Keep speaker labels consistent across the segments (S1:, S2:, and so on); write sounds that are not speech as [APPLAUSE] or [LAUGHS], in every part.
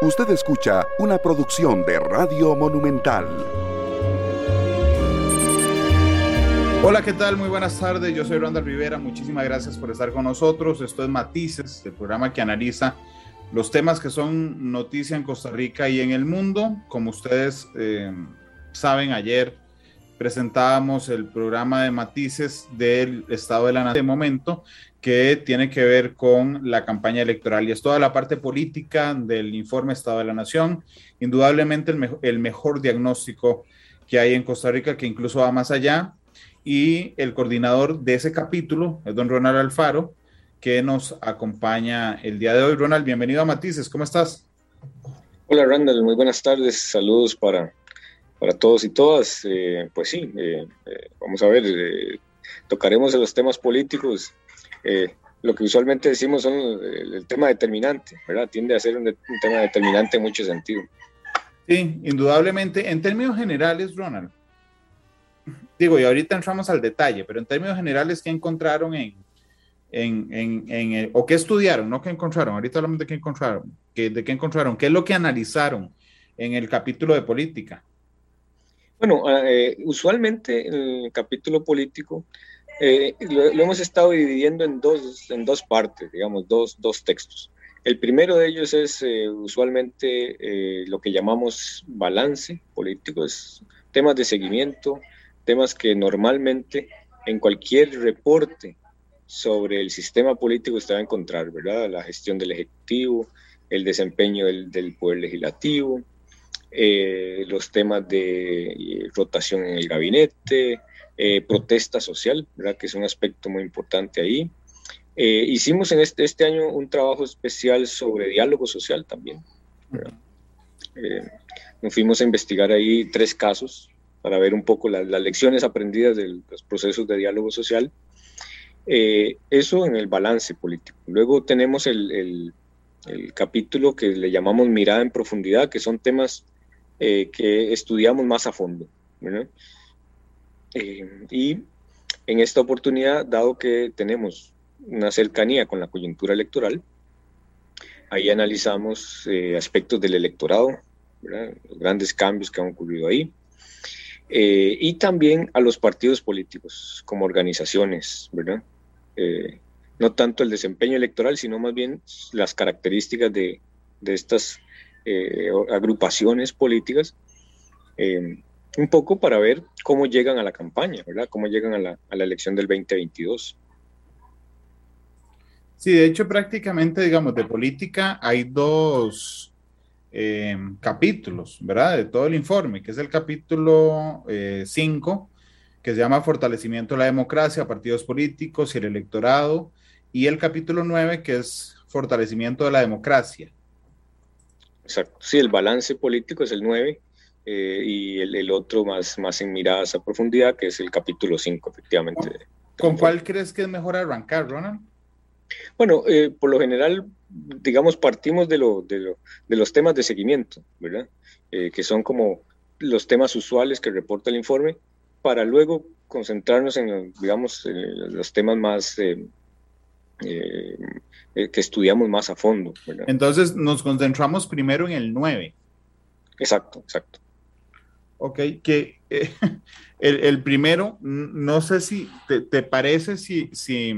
S1: Usted escucha una producción de Radio Monumental.
S2: Hola, ¿qué tal? Muy buenas tardes. Yo soy Randall Rivera. Muchísimas gracias por estar con nosotros. Esto es Matices, el programa que analiza los temas que son noticia en Costa Rica y en el mundo. Como ustedes eh, saben, ayer presentábamos el programa de matices del Estado de la Nación de momento, que tiene que ver con la campaña electoral y es toda la parte política del informe Estado de la Nación, indudablemente el, el mejor diagnóstico que hay en Costa Rica, que incluso va más allá. Y el coordinador de ese capítulo es don Ronald Alfaro, que nos acompaña el día de hoy. Ronald, bienvenido a Matices, ¿cómo estás?
S3: Hola Randall, muy buenas tardes, saludos para, para todos y todas. Eh, pues sí, eh, eh, vamos a ver, tocaremos los temas políticos. lo que usualmente decimos son el, tema determinante, ¿verdad? Tiende a ser un, un, tema determinante en mucho sentido.
S2: Sí, indudablemente. En términos generales, Ronald, digo, y ahorita entramos al detalle, pero en términos generales, ¿qué encontraron en, en, en, en o qué estudiaron, no qué encontraron, ahorita hablamos de qué encontraron, de qué encontraron, qué es lo que analizaron en el capítulo de política?
S3: Bueno, eh, usualmente en el capítulo político eh, lo, hemos estado dividiendo en dos, en dos partes, digamos, dos, dos textos. El primero de ellos es eh, usualmente lo que llamamos balance político, es temas de seguimiento, temas que normalmente en cualquier reporte sobre el sistema político usted va a encontrar, ¿verdad? La gestión del Ejecutivo, el desempeño del, del Poder Legislativo, eh, los temas de eh, rotación en el gabinete, eh, protesta social, ¿verdad? Que es un aspecto muy importante ahí. Eh, hicimos en este, este, año un trabajo especial sobre diálogo social también. nos fuimos a investigar ahí tres casos para ver un poco las, las lecciones aprendidas de los procesos de diálogo social eh, eso en el balance político. Luego tenemos el, el, el, capítulo que le llamamos mirada en profundidad, que son temas eh, que estudiamos más a fondo. Eh, y en esta oportunidad, dado que tenemos una cercanía con la coyuntura electoral, ahí analizamos eh, aspectos del electorado, ¿verdad? los grandes cambios que han ocurrido ahí. y también a los partidos políticos como organizaciones, ¿verdad? eh, no tanto el desempeño electoral, sino más bien las características de, de estas eh, agrupaciones políticas, eh, un poco para ver cómo llegan a la campaña, ¿verdad? Cómo llegan a la, elección del 2022.
S2: Sí, de hecho prácticamente, digamos, de política hay dos eh, capítulos, ¿verdad? De todo el informe, que es el capítulo 5, que se llama Fortalecimiento de la Democracia, Partidos Políticos y el Electorado, y el capítulo 9, que es Fortalecimiento de la Democracia.
S3: Exacto, sí, el balance político es el 9 eh, y el, el, otro más, más en miradas a profundidad, que es el capítulo 5, efectivamente.
S2: ¿Con cuál crees que es mejor arrancar, Ronald?
S3: Bueno, eh, por lo general, digamos, partimos de, lo, de, lo, de los temas de seguimiento, ¿verdad? Eh, que son como los temas usuales que reporta el informe, para luego concentrarnos en, digamos, en los temas más eh, eh, que estudiamos más a fondo. ¿verdad?
S2: Entonces nos concentramos primero en el 9.
S3: Exacto, exacto.
S2: Ok, que eh, [LAUGHS] el, el, primero, no sé si te, te parece si, si,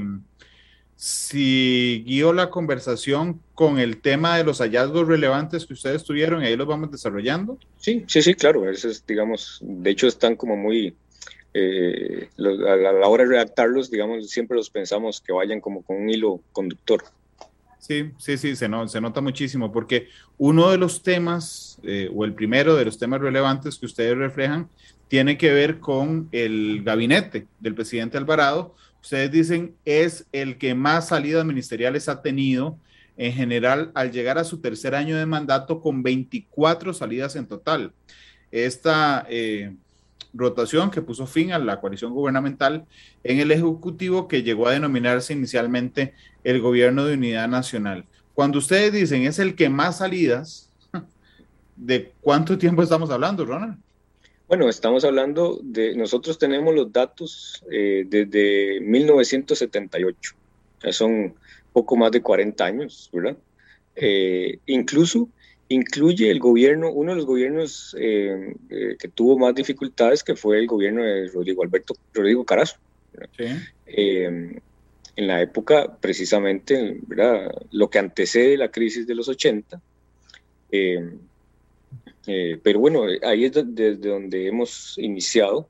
S2: si guío la conversación con el tema de los hallazgos relevantes que ustedes tuvieron y ahí los vamos desarrollando.
S3: Sí, sí, sí, claro. Eso es, digamos, de hecho están como muy, eh, a la hora de redactarlos, digamos, siempre los pensamos que vayan como con un hilo conductor.
S2: Sí, sí, sí, se, no, se nota muchísimo, porque uno de los temas, eh, o el primero de los temas relevantes que ustedes reflejan, tiene que ver con el gabinete del presidente Alvarado. Ustedes dicen es el que más salidas ministeriales ha tenido en general al llegar a su tercer año de mandato con 24 salidas en total. Esta eh, rotación que puso fin a la coalición gubernamental en el Ejecutivo que llegó a denominarse inicialmente el Gobierno de Unidad Nacional. Cuando ustedes dicen es el que más salidas, [LAUGHS] ¿de cuánto tiempo estamos hablando, Ronald?
S3: Bueno, estamos hablando de, nosotros tenemos los datos eh, desde 1978, ya son poco más de 40 años, ¿verdad? Eh, incluso incluye el gobierno, uno de los gobiernos eh, eh, que tuvo más dificultades, que fue el gobierno de Rodrigo Alberto Rodrigo Carazo. Eh, en la época, precisamente, lo que antecede la crisis de los 80. pero bueno, ahí es desde donde hemos iniciado.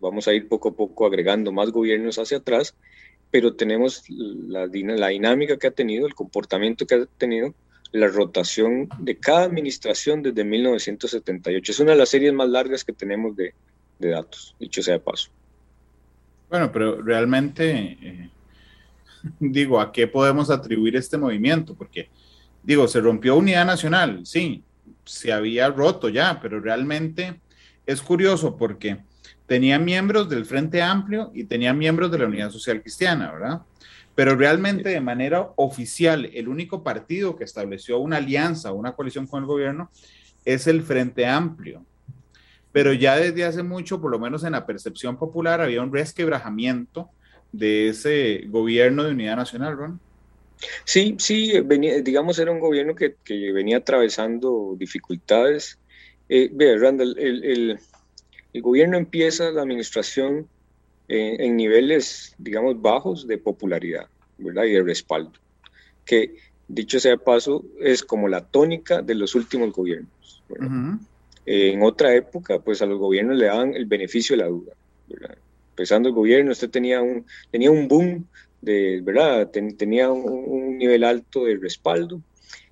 S3: vamos a ir poco a poco agregando más gobiernos hacia atrás, pero tenemos la, la dinámica que ha tenido, el comportamiento que ha tenido la rotación de cada administración desde 1978. Es una de las series más largas que tenemos de, datos, dicho sea de paso.
S2: Bueno, pero realmente, eh, [LAUGHS] digo, ¿a qué podemos atribuir este movimiento? Porque, digo, se rompió unidad nacional, sí, se había roto ya, pero realmente es curioso porque tenía miembros del Frente Amplio y tenía miembros de la Unidad Social Cristiana, ¿verdad? Pero realmente de manera oficial, el único partido que estableció una alianza, una coalición con el gobierno, es el Frente Amplio. Pero ya desde hace mucho, por lo menos en la percepción popular, había un resquebrajamiento de ese gobierno de unidad nacional, Ron.
S3: Sí, sí, venía, digamos, era un gobierno que, venía atravesando dificultades. Eh, Randall, el, gobierno empieza la administración en, niveles, digamos, bajos de popularidad ¿verdad? y de respaldo, que dicho sea paso, es como la tónica de los últimos gobiernos. en otra época, pues a los gobiernos le daban el beneficio de la duda. ¿verdad? Empezando el gobierno, usted tenía un, tenía un boom, de, ¿verdad? tenía un, nivel alto de respaldo,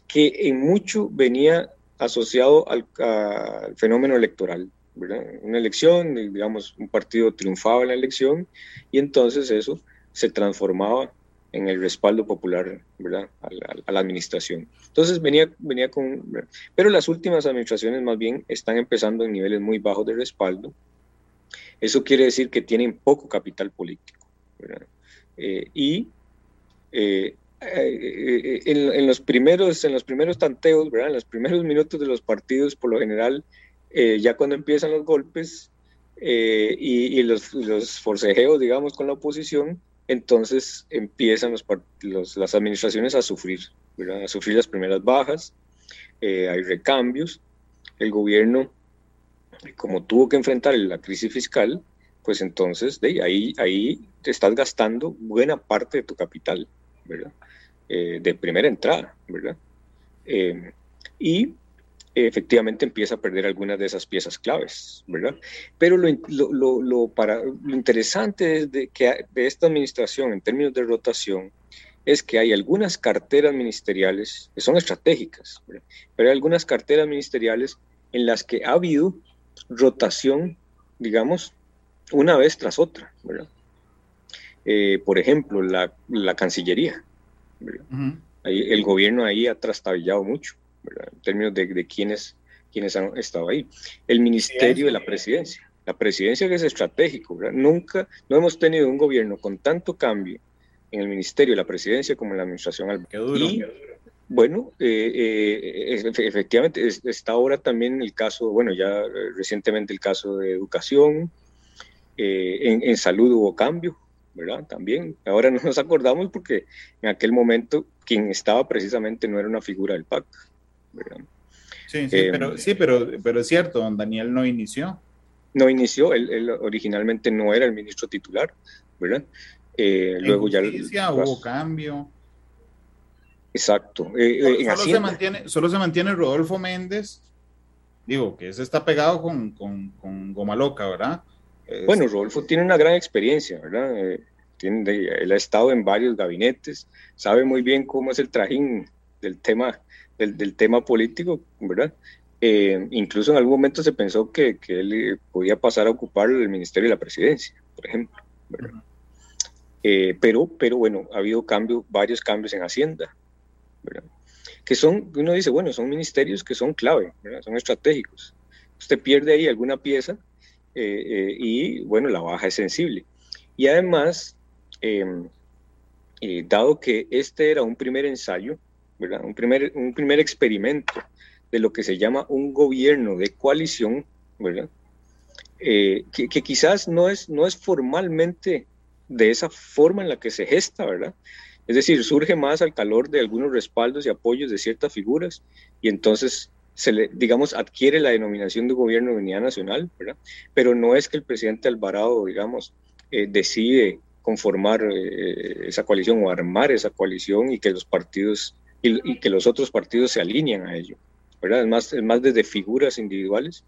S3: que en mucho venía asociado al, al fenómeno electoral. Una elección, digamos, un partido triunfaba en la elección y entonces eso se transformaba en el respaldo popular ¿verdad? A, la, administración. Entonces venía, venía con... Pero las últimas administraciones más bien están empezando en niveles muy bajos de respaldo. Eso quiere decir que tienen poco capital político. Eh, y eh, eh, en, los primeros, en los primeros tanteos, ¿verdad? en los primeros minutos de los partidos, por lo general, eh, ya cuando empiezan los golpes eh, y, los, los, forcejeos, digamos, con la oposición, entonces empiezan los, las administraciones a sufrir, a sufrir las primeras bajas, eh, hay recambios, el gobierno, como tuvo que enfrentar la crisis fiscal, pues entonces de ahí, ahí te estás gastando buena parte de tu capital, ¿verdad? de primera entrada, ¿verdad? y efectivamente empieza a perder algunas de esas piezas claves, ¿verdad? Pero lo, lo, lo, para, lo interesante de, que, de esta administración en términos de rotación es que hay algunas carteras ministeriales que son estratégicas, ¿verdad? pero hay algunas carteras ministeriales en las que ha habido rotación, digamos, una vez tras otra, ¿verdad? Eh, por ejemplo, la, la Cancillería, ¿verdad? ahí, el gobierno ahí ha trastabillado mucho en términos de, de quiénes, quiénes han estado ahí. El Ministerio de la Presidencia, la presidencia que es estratégico, nunca, no hemos tenido un gobierno con tanto cambio en el Ministerio de la Presidencia como en la Administración.
S2: Qué duro,
S3: y, bueno, eh, eh, efectivamente está ahora también el caso, bueno, ya eh, recientemente el caso de educación, en, en, salud hubo cambio, ¿verdad? También, ahora [LAUGHS] no nos acordamos porque en aquel momento quien estaba precisamente no era una figura del PAC,
S2: Sí, sí, pero, em, sí pero, pero es cierto, don Daniel no inició.
S3: No inició, él, originalmente no era el ministro titular, ¿verdad? Eh, luego ya...
S2: hubo cambio.
S3: Exacto.
S2: Eh, eh, solo, se mantiene, solo se mantiene Rodolfo Méndez, digo, que ese está pegado con, con, con Goma Loca, ¿verdad?
S3: Bueno, Rodolfo tiene una gran experiencia, ¿verdad? tiene, él ha estado en varios gabinetes, sabe muy bien cómo es el trajín del tema del, tema político, ¿verdad? Eh, incluso en algún momento se pensó que, que, él eh, podía pasar a ocupar el Ministerio de la Presidencia, por ejemplo. ¿verdad? Eh, pero, pero bueno, ha habido cambios, varios cambios en Hacienda, ¿verdad? que son, uno dice, bueno, son ministerios que son clave, ¿verdad? son estratégicos. Usted pierde ahí alguna pieza y, bueno, la baja es sensible. Y además, dado que este era un primer ensayo, un primer, un primer experimento de lo que se llama un gobierno de coalición, ¿verdad? Eh, que, quizás no es, no es formalmente de esa forma en la que se gesta, ¿verdad? Es decir, surge más al calor de algunos respaldos y apoyos de ciertas figuras y entonces se le, digamos, adquiere la denominación de gobierno de unidad nacional, ¿verdad? Pero no es que el presidente Alvarado, digamos, eh, decide conformar eh, esa coalición o armar esa coalición y que los partidos y, que los otros partidos se alinean a ello, ¿verdad? Es más, es más desde figuras individuales.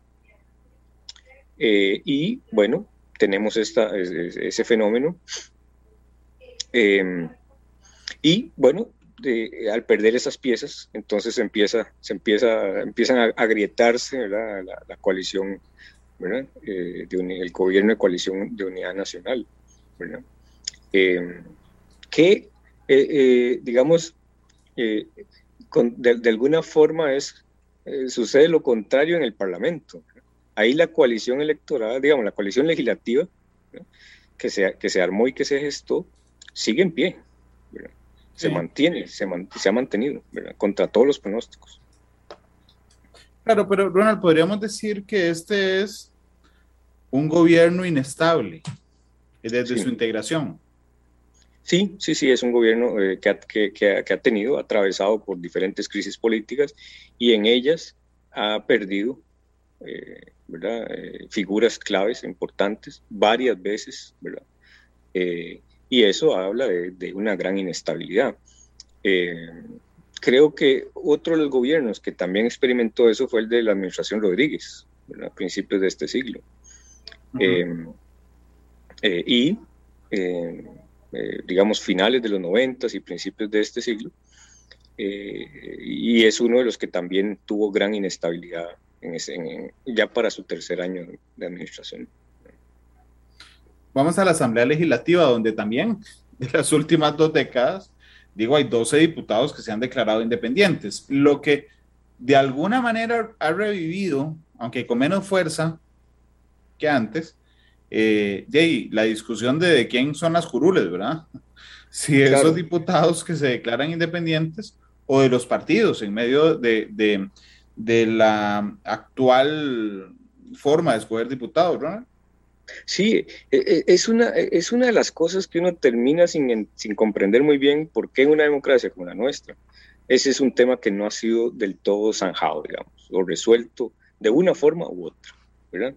S3: Eh, y bueno, tenemos esta, ese fenómeno. Em, y bueno, al perder esas piezas, entonces empieza, se empieza, empiezan a agrietarse la, la, coalición, eh, de el gobierno de coalición de unidad nacional. Eh, que, eh, eh, digamos, de, alguna forma es, sucede lo contrario en el Parlamento. Ahí la coalición electoral, digamos, la coalición legislativa que, se, que se armó y que se gestó, sigue en pie. Se mantiene, se, se, ha mantenido contra todos los pronósticos.
S2: Claro, pero Ronald, podríamos decir que este es un gobierno inestable desde su integración.
S3: Sí, sí, sí, es un gobierno eh, que, ha, que, que, ha, tenido, atravesado por diferentes crisis políticas y en ellas ha perdido eh, ¿verdad? Eh, figuras claves importantes varias veces, ¿verdad? y eso habla de, de una gran inestabilidad. creo que otro de los gobiernos que también experimentó eso fue el de la administración Rodríguez, a principios de este siglo. Y, eh, eh, digamos, finales de los 90 y principios de este siglo. y es uno de los que también tuvo gran inestabilidad en ya para su tercer año de administración.
S2: Vamos a la Asamblea Legislativa, donde también en las últimas dos décadas, digo, hay 12 diputados que se han declarado independientes, lo que de alguna manera ha revivido, aunque con menos fuerza que antes, eh, la discusión de, quién son las curules, ¿verdad? [LAUGHS] Si esos diputados que se declaran independientes o de los partidos en medio de, de, la actual forma de escoger diputados, ¿verdad?
S3: Sí, e, e, es una, es una de las cosas que uno termina sin, sin comprender muy bien por qué en una democracia como la nuestra. Ese es un tema que no ha sido del todo zanjado, digamos, o resuelto de una forma u otra, ¿verdad?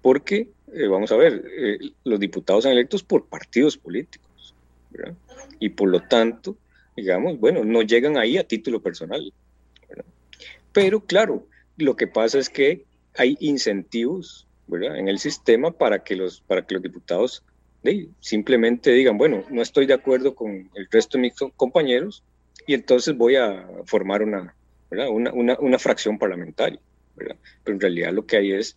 S3: Porque eh, vamos a ver, eh, los diputados son electos por partidos políticos, ¿verdad? Y por lo tanto, digamos, bueno, no llegan ahí a título personal, ¿verdad? Pero claro, lo que pasa es que hay incentivos, ¿verdad? En el sistema para que los, para que los diputados simplemente digan, bueno, no estoy de acuerdo con el resto de mis compañeros y entonces voy a formar una, Una, una, una fracción parlamentaria, ¿verdad? Pero en realidad lo que hay es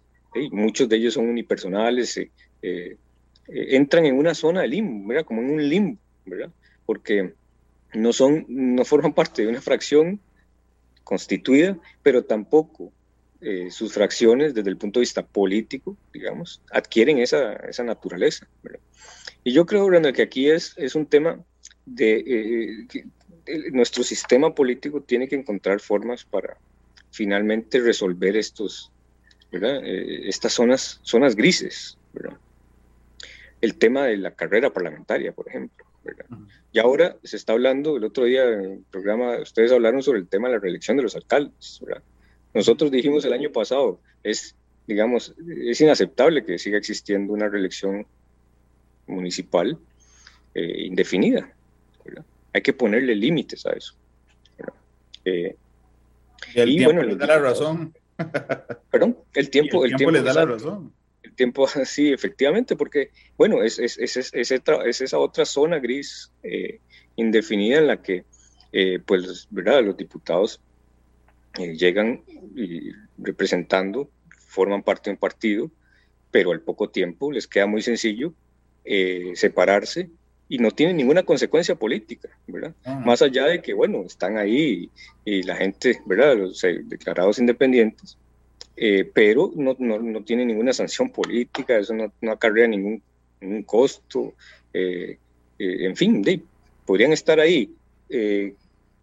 S3: muchos de ellos son unipersonales, eh, eh, eh, entran en una zona de limbo, ¿verdad? como en un limbo, ¿verdad? porque no, son, no forman parte de una fracción constituida, pero tampoco sus fracciones desde el punto de vista político, digamos, adquieren esa, esa naturaleza. ¿verdad? Y yo creo, Brandon, que aquí es, es un tema de que nuestro sistema político tiene que encontrar formas para finalmente resolver estos, eh, estas zonas, zonas grises, El tema de la carrera parlamentaria, por ejemplo, Y ahora se está hablando, el otro día en el programa, ustedes hablaron sobre el tema de la reelección de los alcaldes, Nosotros dijimos el año pasado, es, digamos, es inaceptable que siga existiendo una reelección municipal eh, indefinida, Hay que ponerle límites a eso.
S2: Eh, y, bueno, le da la razón [LAUGHS]
S3: Perdón, el tiempo,
S2: el tiempo, le da la razón.
S3: El tiempo, [LAUGHS] sí, efectivamente, porque, bueno, es, es, es, es esa otra zona gris eh, indefinida en la que, eh, pues, ¿verdad? Los diputados eh, llegan y representando, forman parte de un partido, pero al poco tiempo les queda muy sencillo separarse y no tiene ninguna consecuencia política, ¿verdad? Más allá de que, bueno, están ahí y, la gente, ¿verdad? Los eh, declarados independientes, eh, pero no, no, no, tiene ninguna sanción política, eso no, no acarrea ningún, ningún costo, eh, en fin, de, podrían estar ahí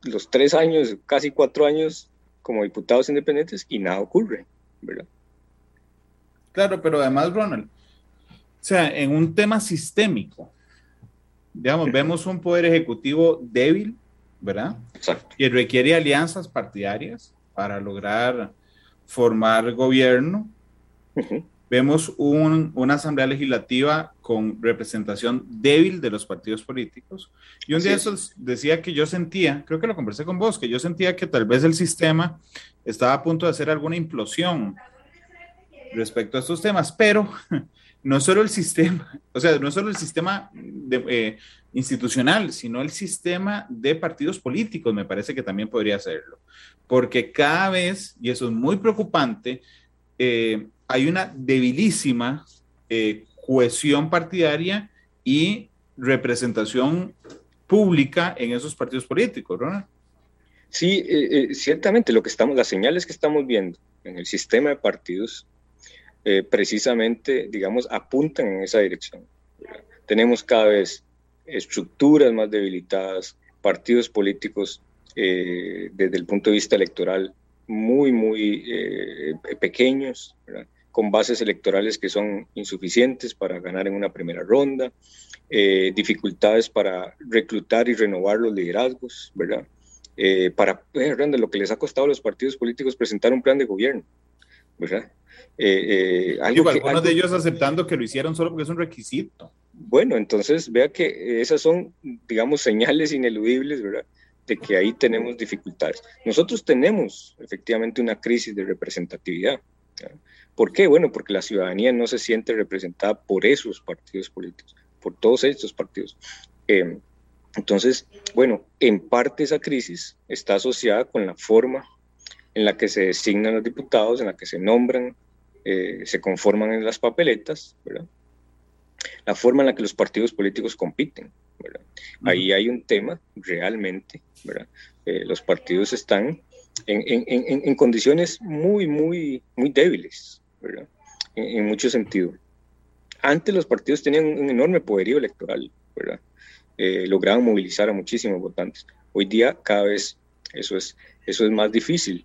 S3: los tres años, casi cuatro años como diputados independientes y nada ocurre, ¿verdad?
S2: Claro, pero además, Ronald, o sea, en un tema sistémico, digamos, vemos un poder ejecutivo débil, ¿verdad? Exacto. Que requiere alianzas partidarias para lograr formar gobierno. Vemos una asamblea legislativa con representación débil de los partidos políticos. Y un día eso decía que yo sentía, creo que lo conversé con vos, que yo sentía que tal vez el sistema estaba a punto de hacer alguna implosión respecto a estos temas, pero no solo el sistema, [LAUGHS] o sea, no solo el sistema eh, institucional, sino el sistema de partidos políticos, me parece que también podría hacerlo. Porque cada vez, y eso es muy preocupante, eh, hay una debilísima eh, cohesión partidaria y representación pública en esos partidos políticos, ¿no?
S3: Sí, ciertamente lo que estamos, las señales que estamos viendo en el sistema de partidos eh, precisamente, digamos, apuntan en esa dirección. Tenemos cada vez estructuras más debilitadas, partidos políticos eh, desde el punto de vista electoral muy, muy eh, pequeños, con bases electorales que son insuficientes para ganar en una primera ronda, dificultades para reclutar y renovar los liderazgos, ¿verdad? para, de lo que les ha costado a los partidos políticos presentar un plan de gobierno, ¿verdad?
S2: Eh, eh, algunos de ellos aceptando que lo hicieron solo porque es un requisito.
S3: Bueno, entonces vea que esas son, digamos, señales ineludibles, ¿verdad? De que ahí tenemos dificultades. Nosotros tenemos efectivamente una crisis de representatividad. ¿Por qué? Bueno, porque la ciudadanía no se siente representada por esos partidos políticos, por todos estos partidos. Eh, entonces, bueno, en parte esa crisis está asociada con la forma en la que se designan los diputados, en la que se nombran eh, se conforman en las papeletas, ¿verdad? La forma en la que los partidos políticos compiten, ¿verdad? Ahí hay un tema realmente, ¿verdad? Eh, los partidos están en, en, en, condiciones muy, muy, muy débiles, ¿verdad? En, mucho sentido. Antes los partidos tenían un enorme poderío electoral, ¿verdad? Eh, lograban movilizar a muchísimos votantes. Hoy día cada vez eso es, eso es más difícil.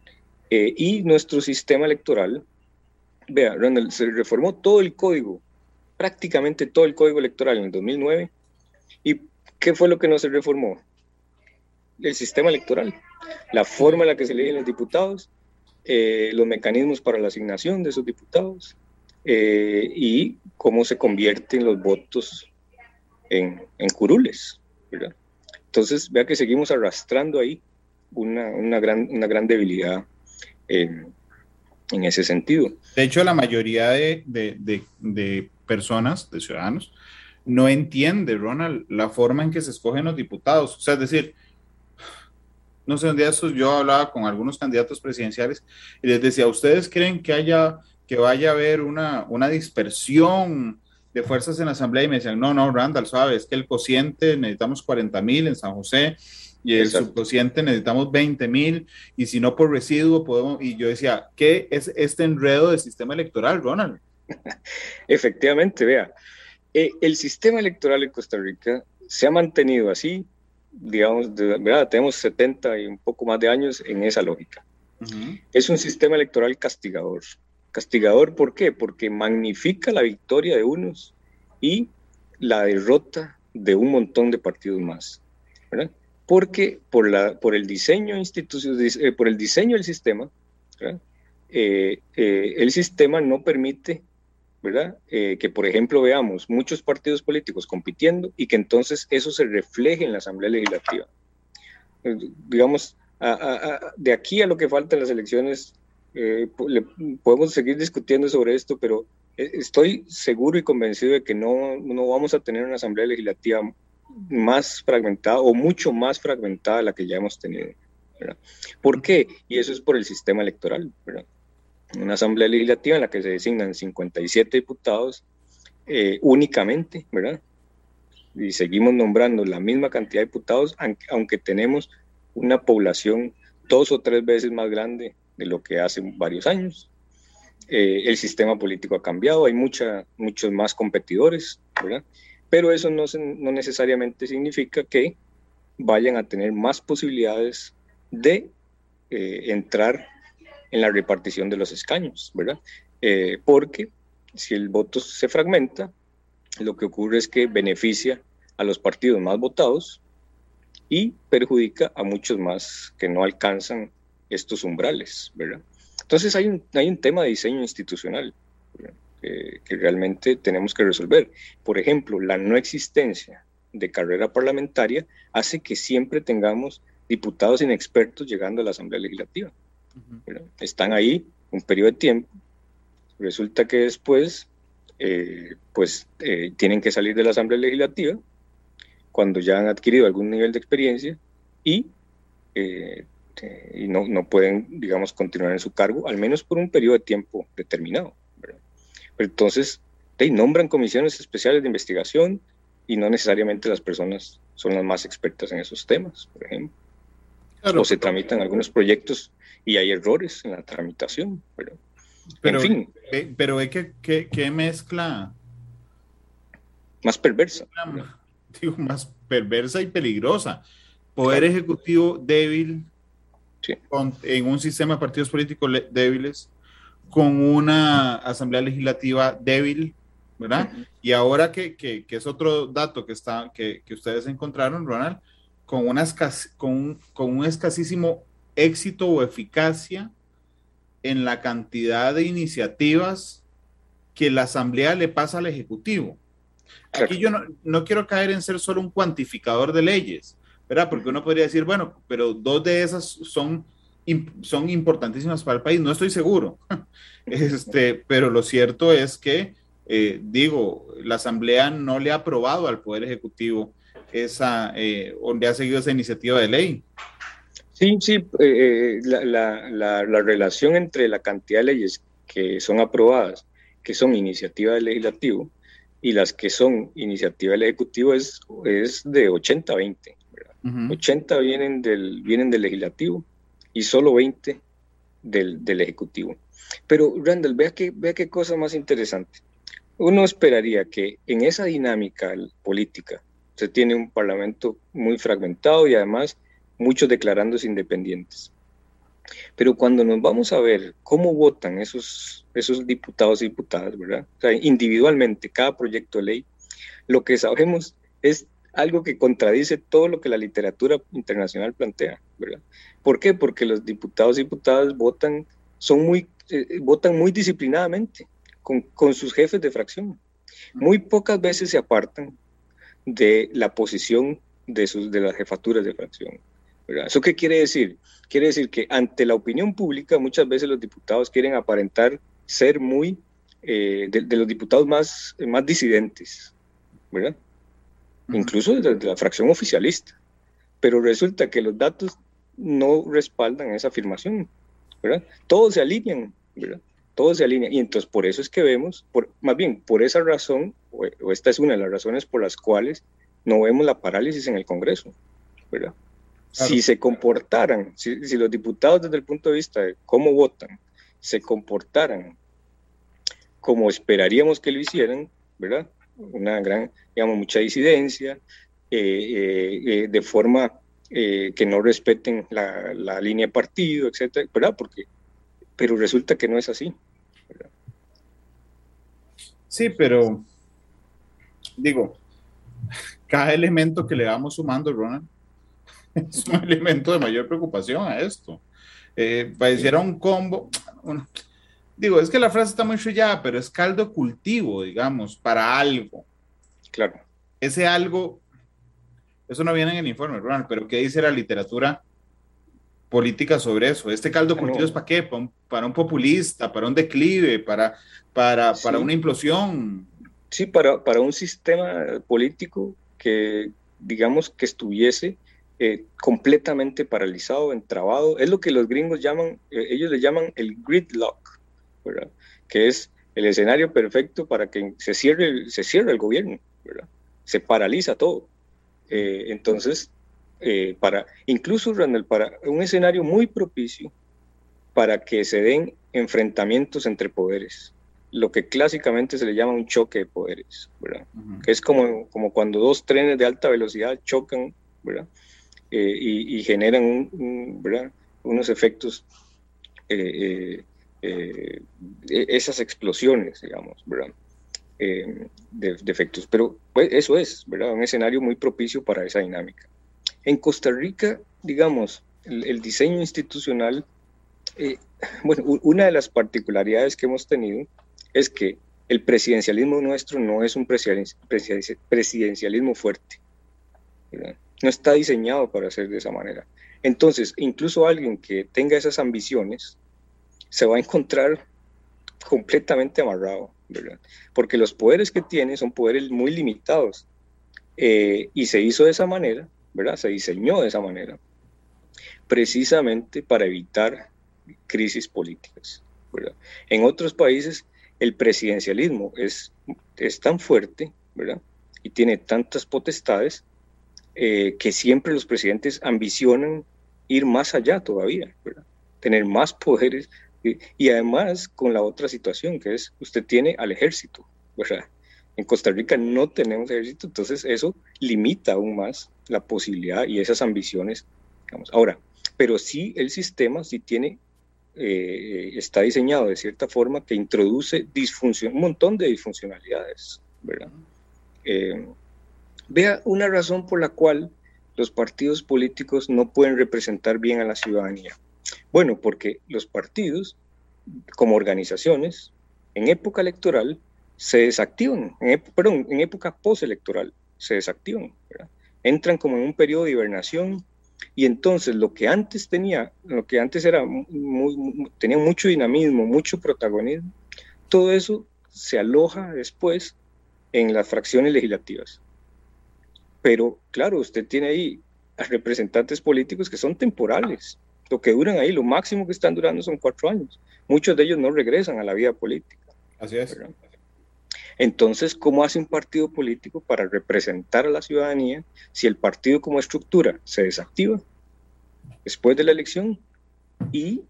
S3: y nuestro sistema electoral Vea, Randall, se reformó todo el código, prácticamente todo el código electoral en el 2009. ¿Y qué fue lo que no se reformó? El sistema electoral, la forma en la que se eligen los diputados, eh, los mecanismos para la asignación de esos diputados eh, y cómo se convierten los votos en, curules. Entonces, vea que seguimos arrastrando ahí una, gran, una gran debilidad en ese sentido.
S2: De hecho, la mayoría de, de, de, personas, de ciudadanos, no entiende, Ronald, la forma en que se escogen los diputados. O sea, es decir, no sé, un día yo hablaba con algunos candidatos presidenciales y les decía, ¿ustedes creen que haya, que vaya a haber una, una dispersión de fuerzas en la asamblea? Y me decían, no, no, Randall, sabes que el cociente necesitamos 40 mil en San José, y el subconsciente necesitamos 20 mil y si no por residuo podemos, y yo decía, ¿qué es este enredo del sistema electoral, Ronald? [LAUGHS]
S3: Efectivamente, vea, eh, el sistema electoral en Costa Rica se ha mantenido así, digamos, ¿verdad? tenemos 70 y un poco más de años en esa lógica. Es un sistema electoral castigador. Castigador, ¿por qué? Porque magnifica la victoria de unos y la derrota de un montón de partidos más. ¿verdad? Porque por, la, por, el, diseño eh, por el diseño del sistema, eh, eh, el sistema no permite ¿verdad? que, por ejemplo, veamos muchos partidos políticos compitiendo y que entonces eso se refleje en la Asamblea Legislativa. digamos, de aquí a lo que falta en las elecciones, podemos seguir discutiendo sobre esto, pero estoy seguro y convencido de que no, no vamos a tener una Asamblea Legislativa más fragmentada o mucho más fragmentada de la que ya hemos tenido. ¿Por qué? Y eso es por el sistema electoral. Una asamblea legislativa en la que se designan 57 diputados eh, únicamente, ¿verdad? Y seguimos nombrando la misma cantidad de diputados, aunque, tenemos una población dos o tres veces más grande de lo que hace varios años. Eh, el sistema político ha cambiado, hay mucha, muchos más competidores, ¿verdad? Pero eso no, no necesariamente significa que vayan a tener más posibilidades de eh, entrar en la repartición de los escaños, ¿verdad? Eh, porque si el voto se fragmenta, lo que ocurre es que beneficia a los partidos más votados y perjudica a muchos más que no alcanzan estos umbrales, ¿verdad? Entonces hay un, hay un tema de diseño institucional que, que realmente tenemos que resolver. Por ejemplo, la no existencia de carrera parlamentaria hace que siempre tengamos diputados inexpertos llegando a la Asamblea Legislativa. Están ahí un periodo de tiempo, resulta que después eh, pues eh, tienen que salir de la Asamblea Legislativa cuando ya han adquirido algún nivel de experiencia y, eh, y no, no, pueden, digamos, continuar en su cargo, al menos por un periodo de tiempo determinado. Entonces, te nombran comisiones especiales de investigación y no necesariamente las personas son las más expertas en esos temas, por ejemplo. o se tramitan algunos proyectos y hay errores en la tramitación. Pero,
S2: pero en fin. pero es que, que, mezcla.
S3: Más perversa. [LAUGHS]
S2: Digo, más perversa y peligrosa. Poder ejecutivo débil en un sistema de partidos políticos débiles, con una asamblea legislativa débil, ¿verdad? Y ahora que, que, que, es otro dato que, está, que, que ustedes encontraron, Ronald, con, una con, con un escasísimo éxito o eficacia en la cantidad de iniciativas que la Asamblea le pasa al Ejecutivo. Aquí yo no, quiero caer en ser solo un cuantificador de leyes, ¿verdad? Porque uno podría decir, bueno, pero dos de esas son, son importantísimas para el país, no estoy seguro. [LAUGHS] Este, pero lo cierto es que, eh, digo, la Asamblea no le ha aprobado al Poder Ejecutivo esa, eh, o le ha seguido esa iniciativa de ley.
S3: Sí, sí, eh, eh, la, la, la, relación entre la cantidad de leyes que son aprobadas, que son iniciativa del legislativo, y las que son iniciativa del ejecutivo es, es de 80-20. 80 vienen del, vienen del legislativo y solo 20 del, del ejecutivo. Pero Randall, vea qué, vea qué cosa más interesante. Uno esperaría que en esa dinámica política se tiene un parlamento muy fragmentado y además muchos declarándose independientes. Pero cuando nos vamos a ver cómo votan esos, esos diputados y diputadas, ¿verdad? individualmente, cada proyecto de ley, lo que sabemos es algo que contradice todo lo que la literatura internacional plantea, ¿verdad? ¿Por qué? Porque los diputados y diputadas votan, son muy, eh, votan muy disciplinadamente con, con sus jefes de fracción. Muy pocas veces se apartan de la posición de, sus, de las jefaturas de fracción. ¿Eso qué quiere decir? Quiere decir que ante la opinión pública muchas veces los diputados quieren aparentar ser muy eh, de, los diputados más, más disidentes, ¿verdad? Incluso de, la fracción oficialista. Pero resulta que los datos no respaldan esa afirmación, ¿verdad? Todos se alinean, ¿verdad? Todos se alinean. Y entonces por eso es que vemos, por, más bien por esa razón, o, o esta es una de las razones por las cuales no vemos la parálisis en el Congreso, ¿verdad? Si se comportaran, si, los diputados desde el punto de vista de cómo votan, se comportaran como esperaríamos que lo hicieran, ¿verdad? Una gran, digamos, mucha disidencia, eh, eh, eh, de forma que no respeten la, la, línea de partido, etcétera, ¿verdad? Porque, pero resulta que no es así. ¿verdad?
S2: Sí, pero digo, cada elemento que le vamos sumando, Ronald, [LAUGHS] es un elemento de mayor preocupación a esto. Eh, pareciera un combo. Digo, es que la frase está muy chillada, pero es caldo cultivo, digamos, para algo.
S3: Claro.
S2: Ese algo, eso no viene en el informe, Ronald, pero ¿qué dice la literatura política sobre eso? ¿Este caldo cultivo es para qué? ¿Para un, populista, para un declive, para, para, para una implosión?
S3: Sí, para, para un sistema político que, digamos, que estuviese eh, completamente paralizado, entrabado. Es lo que los gringos llaman, eh, ellos le llaman el gridlock, ¿verdad? que es el escenario perfecto para que se cierre, se cierre el gobierno, ¿verdad? se paraliza todo. Eh, entonces, para, incluso Randall, para un escenario muy propicio para que se den enfrentamientos entre poderes, lo que clásicamente se le llama un choque de poderes, ¿verdad? que es como, como cuando dos trenes de alta velocidad chocan, ¿verdad? Eh, y, generan unos efectos, eh, eh, esas explosiones, digamos, ¿verdad? eh, de, efectos. Pero pues, eso es, ¿verdad? Un escenario muy propicio para esa dinámica. En Costa Rica, digamos, el, diseño institucional, eh, bueno, una de las particularidades que hemos tenido es que el presidencialismo nuestro no es un presidencialismo fuerte. No está diseñado para ser de esa manera. Entonces, incluso alguien que tenga esas ambiciones se va a encontrar completamente amarrado, ¿verdad? Porque los poderes que tiene son poderes muy limitados. Eh, y se hizo de esa manera, ¿verdad? Se diseñó de esa manera, precisamente para evitar crisis políticas, ¿verdad? En otros países el presidencialismo es, es tan fuerte, ¿verdad? Y tiene tantas potestades eh, que siempre los presidentes ambicionan ir más allá todavía, ¿verdad? Tener más poderes y, además con la otra situación que es, usted tiene al ejército, ¿verdad? En Costa Rica no tenemos ejército, entonces eso limita aún más la posibilidad y esas ambiciones. Digamos. Ahora, pero sí el sistema sí tiene eh, está diseñado de cierta forma que introduce disfunción, un montón de disfuncionalidades, ¿verdad? Eh, vea una razón por la cual los partidos políticos no pueden representar bien a la ciudadanía. Bueno, porque los partidos, como organizaciones, en época electoral se desactivan, en, perdón, en época postelectoral se desactivan, entran como en un periodo de hibernación y entonces lo que antes tenía, lo que antes era muy, tenía mucho dinamismo, mucho protagonismo, todo eso se aloja después en las fracciones legislativas. Pero claro, usted tiene ahí a representantes políticos que son temporales. Lo que duran ahí, lo máximo que están durando son cuatro años. Muchos de ellos no regresan a la vida política.
S2: Así es.
S3: Entonces, ¿cómo hace un partido político para representar a la ciudadanía si el partido como estructura se desactiva después de la elección y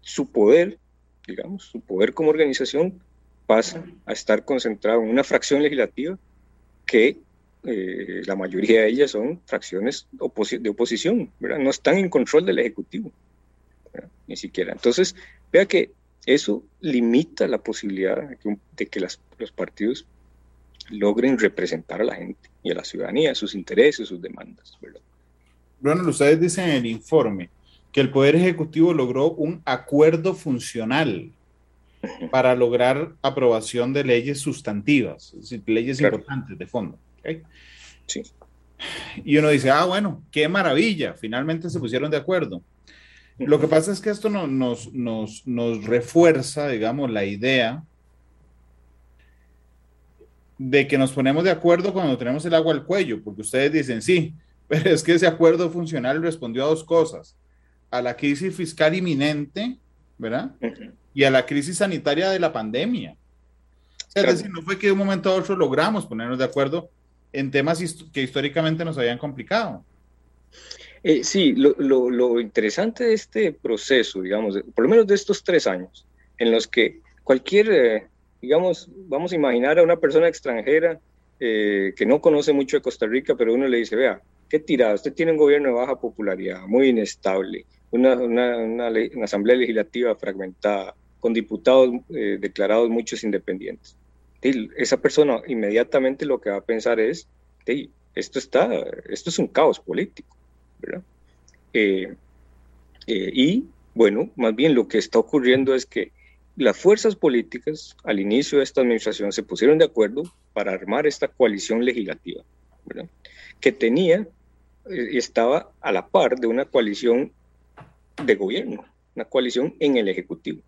S3: su poder, digamos, su poder como organización pasa a estar concentrado en una fracción legislativa que eh, la mayoría de ellas son fracciones de oposición, ¿verdad? no están en control del Ejecutivo, ni siquiera. Entonces, vea que eso limita la posibilidad de que, los partidos logren representar a la gente y a la ciudadanía, sus intereses, sus demandas.
S2: Bueno, ustedes dicen en el informe que el Poder Ejecutivo logró un acuerdo funcional para lograr aprobación de leyes sustantivas, es decir, leyes importantes de fondo.
S3: Sí.
S2: Y uno dice, ah, bueno, qué maravilla, finalmente se pusieron de acuerdo. Lo que pasa es que esto nos, nos, refuerza, digamos, la idea de que nos ponemos de acuerdo cuando tenemos el agua al cuello, porque ustedes dicen, sí, [LAUGHS] pero es que ese acuerdo funcional respondió a dos cosas, a la crisis fiscal inminente, ¿verdad? Y a la crisis sanitaria de la pandemia. Es decir, no fue que de un momento a otro logramos ponernos de acuerdo en temas que históricamente nos habían complicado.
S3: Eh, sí, lo, interesante de este proceso, digamos, por lo menos de estos tres años, en los que cualquier, eh, digamos, vamos a imaginar a una persona extranjera eh, que no conoce mucho de Costa Rica, pero uno le dice, vea, qué tirada, usted tiene un gobierno de baja popularidad, muy inestable, una, una, asamblea legislativa fragmentada, con diputados declarados muchos independientes. Y esa persona inmediatamente lo que va a pensar es, esto, está, esto es un caos político eh, eh, y bueno, más bien lo que está ocurriendo es que las fuerzas políticas al inicio de esta administración se pusieron de acuerdo para armar esta coalición legislativa, que tenía, eh, estaba a la par de una coalición de gobierno, una coalición en el Ejecutivo.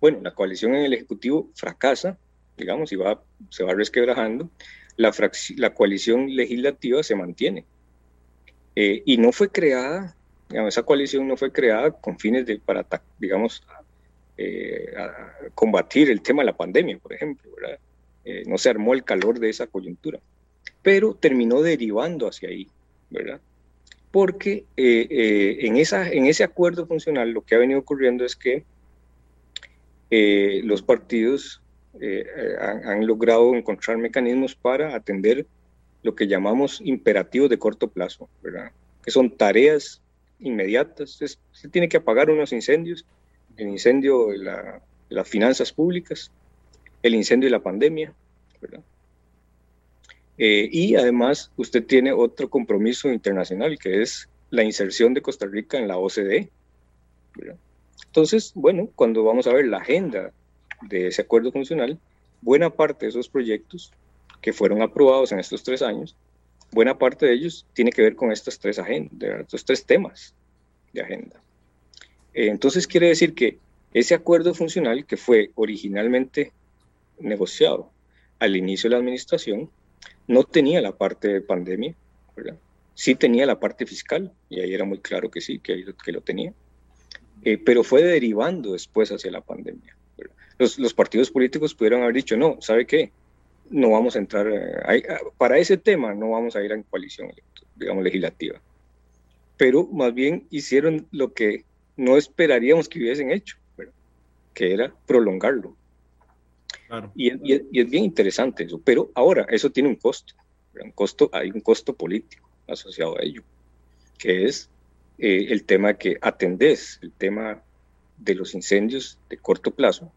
S3: Bueno, la coalición en el Ejecutivo fracasa, digamos, y va, se va resquebrajando, la, la coalición legislativa se mantiene. Eh, y no fue creada, digamos, esa coalición no fue creada con fines de, para, digamos, eh, combatir el tema de la pandemia, por ejemplo, ¿verdad? Eh, no se armó el calor de esa coyuntura, pero terminó derivando hacia ahí, ¿verdad? Porque en, esa, en ese acuerdo funcional lo que ha venido ocurriendo es que los partidos han, han, logrado encontrar mecanismos para atender lo que llamamos imperativos de corto plazo, ¿verdad? que son tareas inmediatas. se tiene que apagar unos incendios, el incendio de, las finanzas públicas, el incendio de la pandemia, Eh, y además usted tiene otro compromiso internacional que es la inserción de Costa Rica en la OCDE. Entonces, bueno, cuando vamos a ver la agenda de ese acuerdo funcional, buena parte de esos proyectos que fueron aprobados en estos tres años, buena parte de ellos tiene que ver con estos tres agendas, estos tres temas de agenda. Eh, entonces quiere decir que ese acuerdo funcional que fue originalmente negociado al inicio de la administración no tenía la parte de pandemia, sí tenía la parte fiscal, y ahí era muy claro que sí, que, que lo tenía, eh, pero fue derivando después hacia la pandemia. Los, los, partidos políticos pudieron haber dicho, no, ¿sabe qué? No vamos a entrar, eh, para ese tema no vamos a ir en coalición, digamos, legislativa. Pero más bien hicieron lo que no esperaríamos que hubiesen hecho, que era prolongarlo. Y, y, es bien interesante eso, pero ahora eso tiene un costo, un costo, hay un costo político asociado a ello, que es eh, el tema que atendés, el tema de los incendios de corto plazo,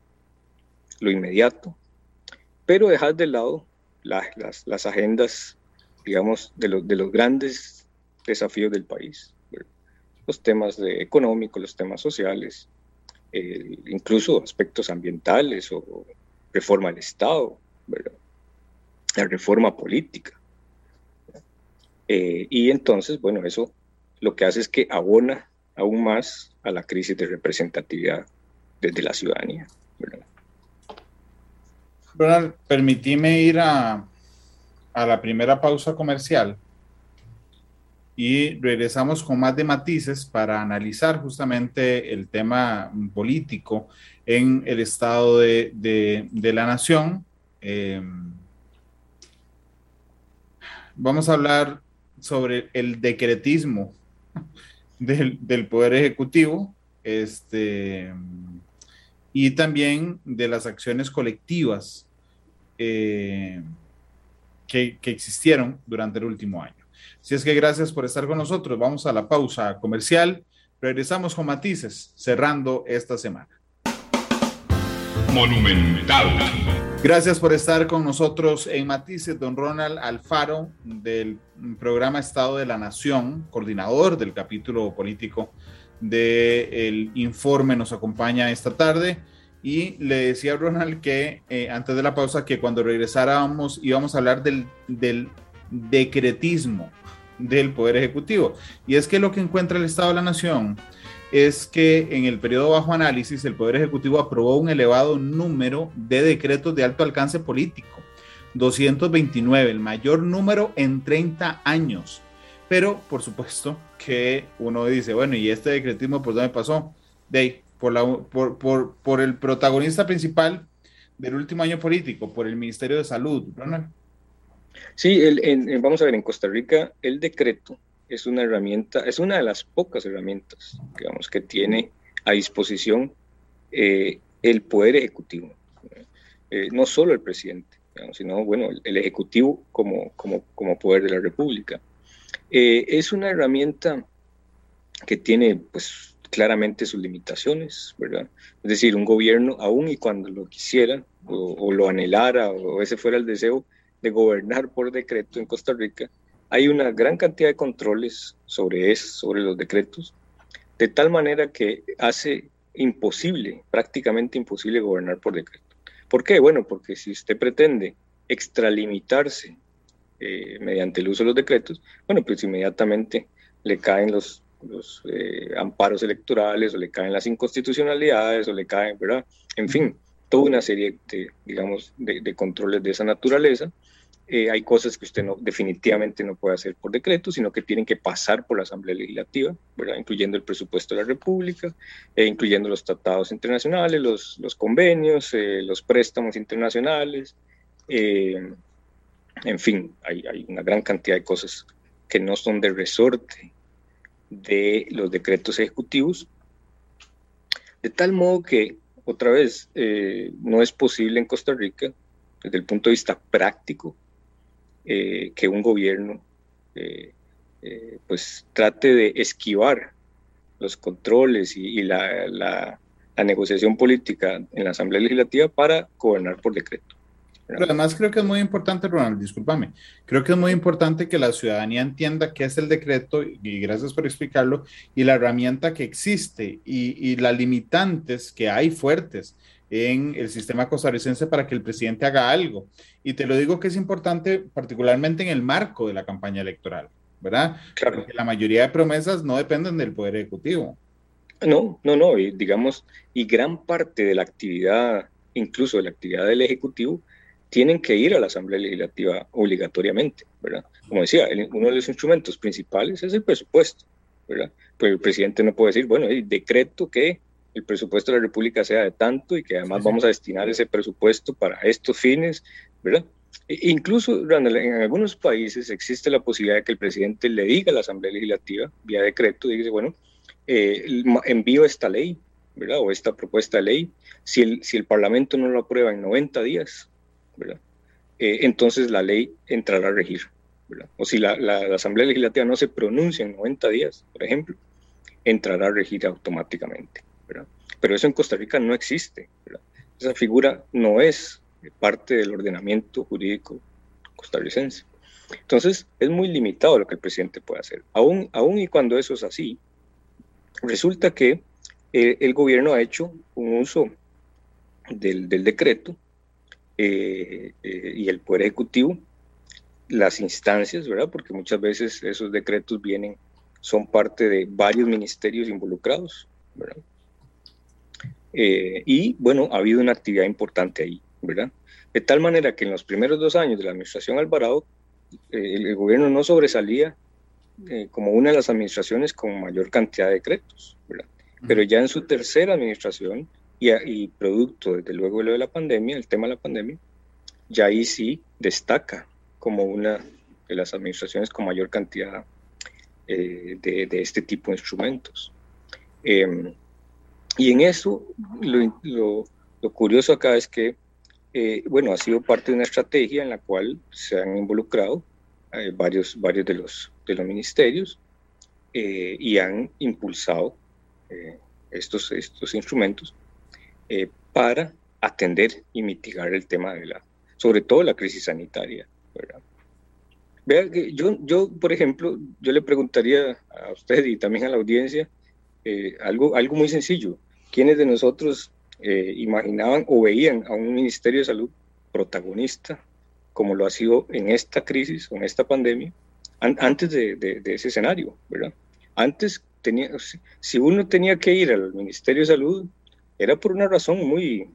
S3: lo inmediato, pero dejar de lado las, las, agendas, digamos, de, los de los grandes desafíos del país, los temas económicos, los temas sociales, eh, incluso aspectos ambientales o reforma del Estado, la reforma política. Eh, y entonces, bueno, eso lo que hace es que abona aún más a la crisis de representatividad desde la ciudadanía.
S2: Ronald, permitime ir a, a la primera pausa comercial y regresamos con más de matices para analizar justamente el tema político en el estado de, de, la nación. Eh, vamos a hablar sobre el decretismo del, del, Poder Ejecutivo este, y también de las acciones colectivas eh, que, que existieron durante el último año. Si es que gracias por estar con nosotros. Vamos a la pausa comercial. Regresamos con matices, cerrando esta semana.
S1: Monumental.
S2: Gracias por estar con nosotros en Matices, don Ronald Alfaro, del programa Estado de la Nación, coordinador del capítulo político del informe, nos acompaña esta tarde. Y le decía a Ronald que eh, antes de la pausa que cuando regresáramos íbamos a hablar del, del decretismo del Poder Ejecutivo. Y es que lo que encuentra el Estado de la Nación es que en el periodo bajo análisis el Poder Ejecutivo aprobó un elevado número de decretos de alto alcance político, 229, el mayor número en 30 años. Pero, por supuesto, que uno dice, bueno, ¿y este decretismo por dónde pasó? De por, la, por, por, por el protagonista principal del último año político, por el Ministerio de Salud, Ronald.
S3: Sí, el, vamos a ver, en Costa Rica el decreto es una herramienta, es una de las pocas herramientas, digamos, que tiene a disposición eh, el poder ejecutivo, eh, no solo el presidente, sino, bueno, el, ejecutivo como, como, como, poder de la República. Eh, es una herramienta que tiene, pues, claramente sus limitaciones, ¿verdad? Es decir, un gobierno, aún y cuando lo quisiera o, lo anhelara o ese fuera el deseo, de gobernar por decreto en Costa Rica, hay una gran cantidad de controles sobre eso, sobre los decretos, de tal manera que hace imposible, prácticamente imposible gobernar por decreto. ¿Por qué? Bueno, porque si usted pretende extralimitarse eh, mediante el uso de los decretos, bueno, pues inmediatamente le caen los, los eh, amparos electorales o le caen las inconstitucionalidades o le caen, ¿verdad? En fin, toda una serie de, digamos, de controles de esa naturaleza eh, hay cosas que usted no, definitivamente no puede hacer por decreto, sino que tienen que pasar por la Asamblea Legislativa, ¿verdad? incluyendo el presupuesto de la República, e incluyendo los tratados internacionales, los, los convenios, eh, los préstamos internacionales. Eh, en fin, hay, hay, una gran cantidad de cosas que no son de resorte de los decretos ejecutivos, de tal modo que, otra vez, no es posible en Costa Rica, desde el punto de vista práctico, eh, que un gobierno eh, eh, pues trate de esquivar los controles y, la, negociación política en la Asamblea Legislativa para gobernar por decreto.
S2: Pero además creo que es muy importante, Ronald, discúlpame, creo que es muy importante que la ciudadanía entienda qué es el decreto, y gracias por explicarlo, y la herramienta que existe y, y las limitantes que hay fuertes en el sistema costarricense para que el presidente haga algo. Y te lo digo que es importante particularmente en el marco de la campaña electoral, ¿verdad? Claro. Porque la mayoría de promesas no dependen del Poder Ejecutivo.
S3: No, no, no, y digamos, y gran parte de la actividad, incluso de la actividad del Ejecutivo, tienen que ir a la Asamblea Legislativa obligatoriamente, ¿verdad? Como decía, uno de los instrumentos principales es el presupuesto, ¿verdad? Pero el presidente no puede decir, bueno, el decreto que el presupuesto de la República sea de tanto y que además vamos a destinar ese presupuesto para estos fines, ¿verdad? E incluso en algunos países existe la posibilidad de que el presidente le diga a la Asamblea Legislativa, vía decreto, dice, bueno, eh, envío esta ley, ¿verdad? O esta propuesta de ley, si el, si el Parlamento no lo aprueba en 90 días, Eh, entonces la ley entrará a regir. O si la, Asamblea Legislativa no se pronuncia en 90 días, por ejemplo, entrará a regir automáticamente. Pero eso en Costa Rica no existe. Esa figura no es parte del ordenamiento jurídico costarricense. Entonces, es muy limitado lo que el presidente puede hacer. Aún, y cuando eso es así, resulta que eh, el gobierno ha hecho un uso del decreto eh, eh, y el Poder Ejecutivo, las instancias, ¿verdad? Porque muchas veces esos decretos vienen, son parte de varios ministerios involucrados, ¿verdad? y bueno, ha habido una actividad importante ahí, ¿verdad? De tal manera que en los primeros dos años de la administración Alvarado, el, gobierno no sobresalía como una de las administraciones con mayor cantidad de decretos, ¿verdad? Pero ya en su tercera administración, y, producto desde luego de lo de la pandemia, el tema de la pandemia, ya ahí sí destaca como una de las administraciones con mayor cantidad eh, de, este tipo de instrumentos. Em, y en eso, lo, curioso acá es que, eh, bueno, ha sido parte de una estrategia en la cual se han involucrado eh, varios, varios de, los, de los ministerios y han impulsado estos, estos instrumentos eh, para atender y mitigar el tema de la, sobre todo la crisis sanitaria. Vea que yo, yo, por ejemplo, yo le preguntaría a usted y también a la audiencia eh, algo, algo muy sencillo. ¿Quiénes de nosotros eh, imaginaban o veían a un Ministerio de Salud protagonista como lo ha sido en esta crisis, en esta pandemia, antes de, de, ese escenario, ¿verdad? Antes tenía, si uno tenía que ir al Ministerio de Salud, era por una razón muy,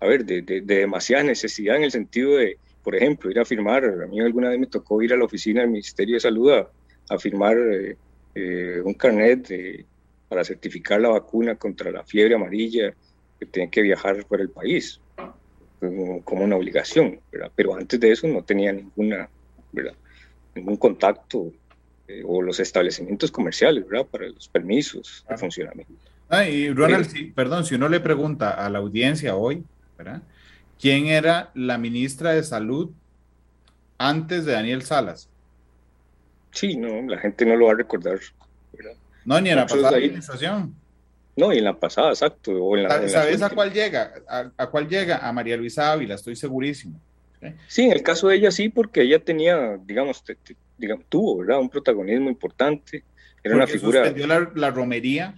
S3: a ver, de, demasiada necesidad en el sentido de, por ejemplo, ir a firmar, a mí alguna vez me tocó ir a la oficina del Ministerio de Salud a, firmar eh, eh, un carnet para certificar la vacuna contra la fiebre amarilla que tenía que viajar por el país como, una obligación, pero antes de eso no tenía ninguna, ¿verdad? ningún contacto eh, o los establecimientos comerciales ¿verdad? para los permisos de funcionamiento.
S2: Ah, y Ronald, perdón, si uno le pregunta a la audiencia hoy, ¿verdad? ¿Quién era la ministra de Salud antes de Daniel Salas?
S3: Sí, no, la gente no lo va a recordar.
S2: No, ni en la pasada administración.
S3: No, y en la pasada, exacto.
S2: ¿Sabes a cuál llega? A, cuál llega? A María Luisa Ávila, estoy segurísimo.
S3: ¿Sí? en el caso de ella sí, porque ella tenía, digamos, tuvo, ¿verdad? Un protagonismo importante. Era una figura.
S2: Suspendió la, la romería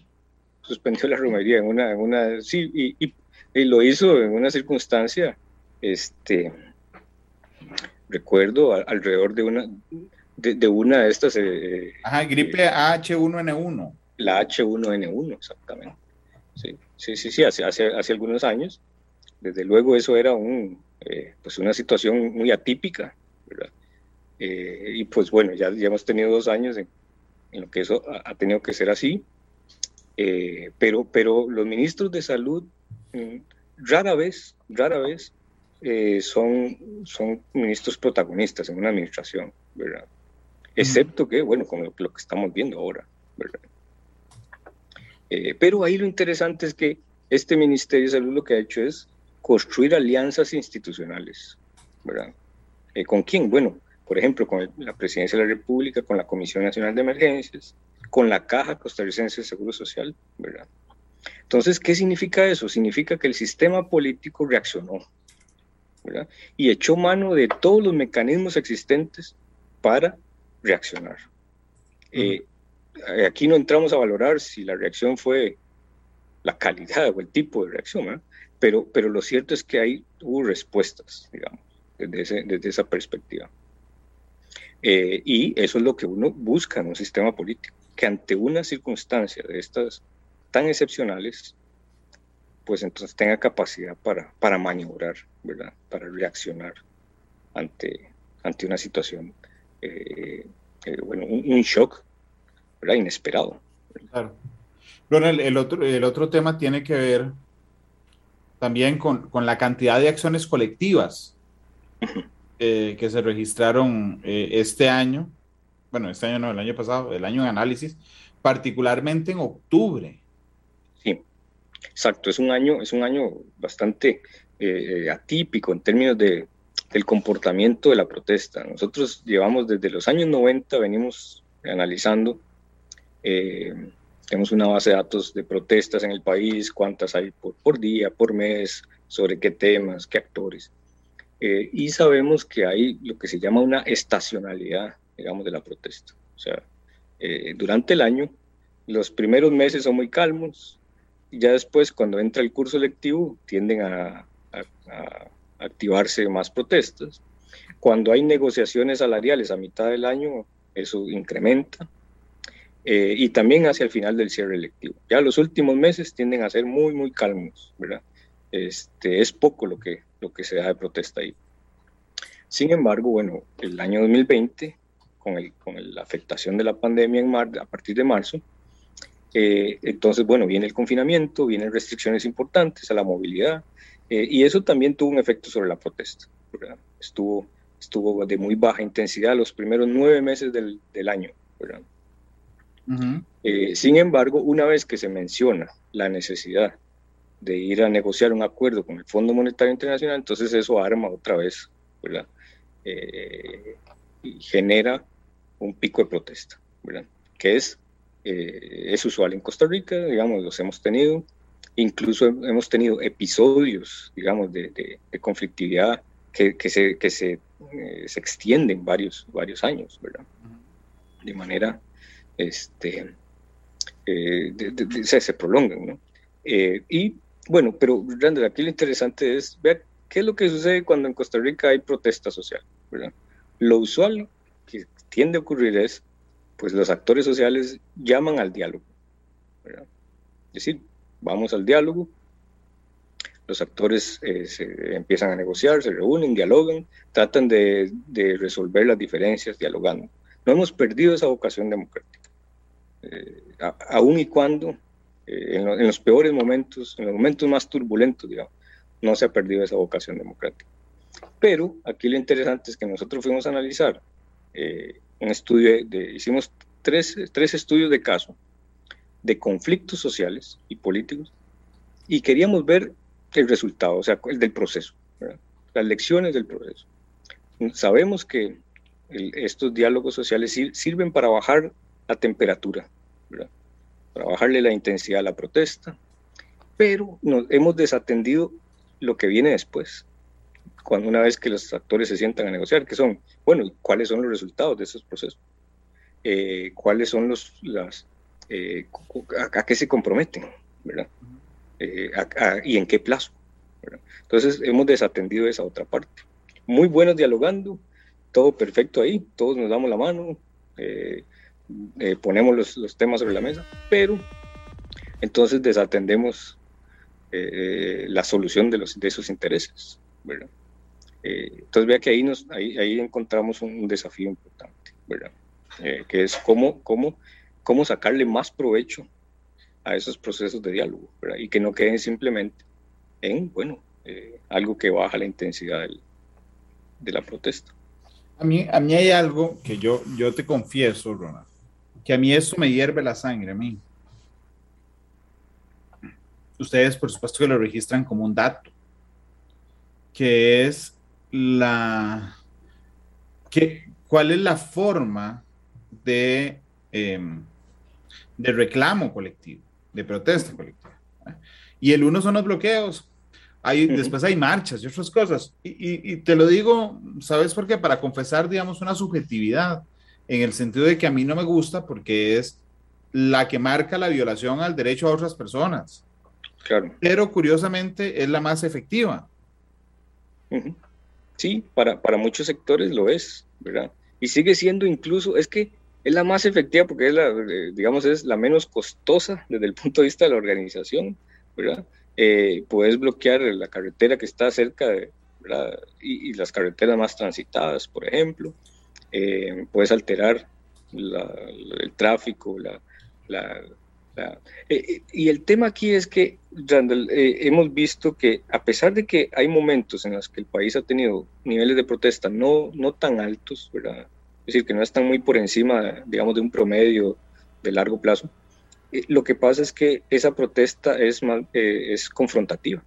S3: suspendió la romería en una, en una sí, y, y, lo hizo en una circunstancia, este, recuerdo alrededor de una, de, una de estas... Eh,
S2: Ajá, gripe eh, H1N1.
S3: La H1N1, exactamente. Sí, sí, sí, sí hace, hace, hace algunos años. Desde luego eso era un, eh, pues una situación muy atípica, ¿verdad? y pues bueno, ya, ya hemos tenido dos años en, en lo que eso ha, tenido que ser así. Eh, pero, pero los ministros de salud mm, rara vez, rara vez eh, son, son ministros protagonistas en una administración, ¿verdad? Excepto que, bueno, con lo, que estamos viendo ahora, ¿verdad? Eh, pero ahí lo interesante es que este Ministerio de Salud lo que ha hecho es construir alianzas institucionales, ¿verdad? ¿Con quién? Bueno, por ejemplo, con la Presidencia de la República, con la Comisión Nacional de Emergencias, con la Caja Costarricense de Seguro Social, ¿verdad? Entonces, ¿qué significa eso? Significa que el sistema político reaccionó, y echó mano de todos los mecanismos existentes para reaccionar. Eh, aquí no entramos a valorar si la reacción fue la calidad o el tipo de reacción, pero, pero lo cierto es que hay, hubo respuestas, digamos, desde, desde esa perspectiva. Eh, y eso es lo que uno busca en un sistema político, que ante una circunstancia de estas tan excepcionales, pues entonces tenga capacidad para, para maniobrar, ¿verdad? Para reaccionar ante, ante una situación, eh, eh, bueno, un, shock, ¿verdad? Inesperado.
S2: Claro. El, otro, el otro tema tiene que ver también con, con la cantidad de acciones colectivas eh, que se registraron este año, bueno, este año no, el año pasado, el año de análisis, particularmente en octubre.
S3: Exacto, es un año, es un año bastante eh, atípico en términos de, del comportamiento de la protesta. Nosotros llevamos desde los años 90, venimos analizando, eh, tenemos una base de datos de protestas en el país, cuántas hay por, por día, por mes, sobre qué temas, qué actores. Eh, y sabemos que hay lo que se llama una estacionalidad, digamos, de la protesta. O sea, durante el año, los primeros meses son muy calmos, ya después, cuando entra el curso lectivo, tienden a, activarse más protestas. Cuando hay negociaciones salariales a mitad del año, eso incrementa. Eh, y también hacia el final del cierre lectivo. Ya los últimos meses tienden a ser muy, muy calmos, ¿verdad? Este, es poco lo que, lo que se da de protesta ahí. Sin embargo, bueno, el año 2020, con, el, con la afectación de la pandemia en mar, a partir de marzo, eh, entonces, bueno, viene el confinamiento, vienen restricciones importantes a la movilidad eh, y eso también tuvo un efecto sobre la protesta. Estuvo, estuvo de muy baja intensidad los primeros nueve meses del, del año. Eh, sin embargo, una vez que se menciona la necesidad de ir a negociar un acuerdo con el Fondo Monetario Internacional, entonces eso arma otra vez, ¿verdad? y genera un pico de protesta, ¿verdad? Que es eh, es usual en Costa Rica, digamos, los hemos tenido. Incluso hemos tenido episodios, digamos, de, conflictividad que, que, se, que se, eh, se, extienden varios, varios años, ¿verdad? De manera, este, eh, se, se, prolongan, ¿no? y bueno, pero Randall, aquí lo interesante es ver qué es lo que sucede cuando en Costa Rica hay protesta social, ¿verdad? Lo usual que tiende a ocurrir es pues los actores sociales llaman al diálogo. Es decir, vamos al diálogo, los actores eh, se empiezan a negociar, se reúnen, dialogan, tratan de, resolver las diferencias dialogando. No hemos perdido esa vocación democrática. Eh, aun y cuando, eh, en, en, los peores momentos, en los momentos más turbulentos, digamos, no se ha perdido esa vocación democrática. Pero aquí lo interesante es que nosotros fuimos a analizar un estudio, de, hicimos tres, tres estudios de caso de conflictos sociales y políticos y queríamos ver el resultado, o sea, el del proceso, las lecciones del proceso. Sabemos que estos diálogos sociales sirven para bajar la temperatura, para bajarle la intensidad a la protesta, pero nos hemos desatendido lo que viene después, cuando una vez que los actores se sientan a negociar, que son, bueno, ¿cuáles son los resultados de esos procesos? Eh, ¿Cuáles son los, las, eh, a, qué se comprometen, ¿verdad? Eh, y en qué plazo. Entonces hemos desatendido esa otra parte. Muy buenos dialogando, todo perfecto ahí, todos nos damos la mano, ponemos los, los, temas sobre la mesa, pero entonces desatendemos la solución de, los, de esos intereses. ¿verdad? Eh, entonces vea que ahí, nos, ahí, ahí encontramos un, desafío importante, ¿verdad? Eh, que es cómo, cómo, cómo sacarle más provecho a esos procesos de diálogo, ¿verdad? Y que no queden simplemente en, bueno, eh, algo que baja la intensidad del, de la protesta.
S2: A mí, a mí hay algo que yo, yo te confieso, Ronald, que a mí eso me hierve la sangre, a mí. Ustedes, por supuesto, que lo registran como un dato, que es la, que, cuál es la forma de, em, de reclamo colectivo, de protesta colectiva. Y el uno son los bloqueos. Hay, Después hay marchas y otras cosas. Y, y, te lo digo, ¿sabes por qué? Para confesar, digamos, una subjetividad, en el sentido de que a mí no me gusta porque es la que marca la violación al derecho a otras personas. Claro. Pero curiosamente es la más efectiva.
S3: Sí, para, para muchos sectores lo es, ¿verdad? Y sigue siendo incluso, es que es la más efectiva porque es la, eh, digamos, es la menos costosa desde el punto de vista de la organización, ¿verdad? Eh, puedes bloquear la carretera que está cerca de, ¿verdad? Y, las carreteras más transitadas, por ejemplo. Eh, puedes alterar el tráfico, la, la, y el tema aquí es que, Randall, hemos visto que a pesar de que hay momentos en los que el país ha tenido niveles de protesta no, no tan altos, ¿verdad? es decir, que no están muy por encima, digamos, de un promedio de largo plazo. Eh, lo que pasa es que esa protesta es, eh, es confrontativa.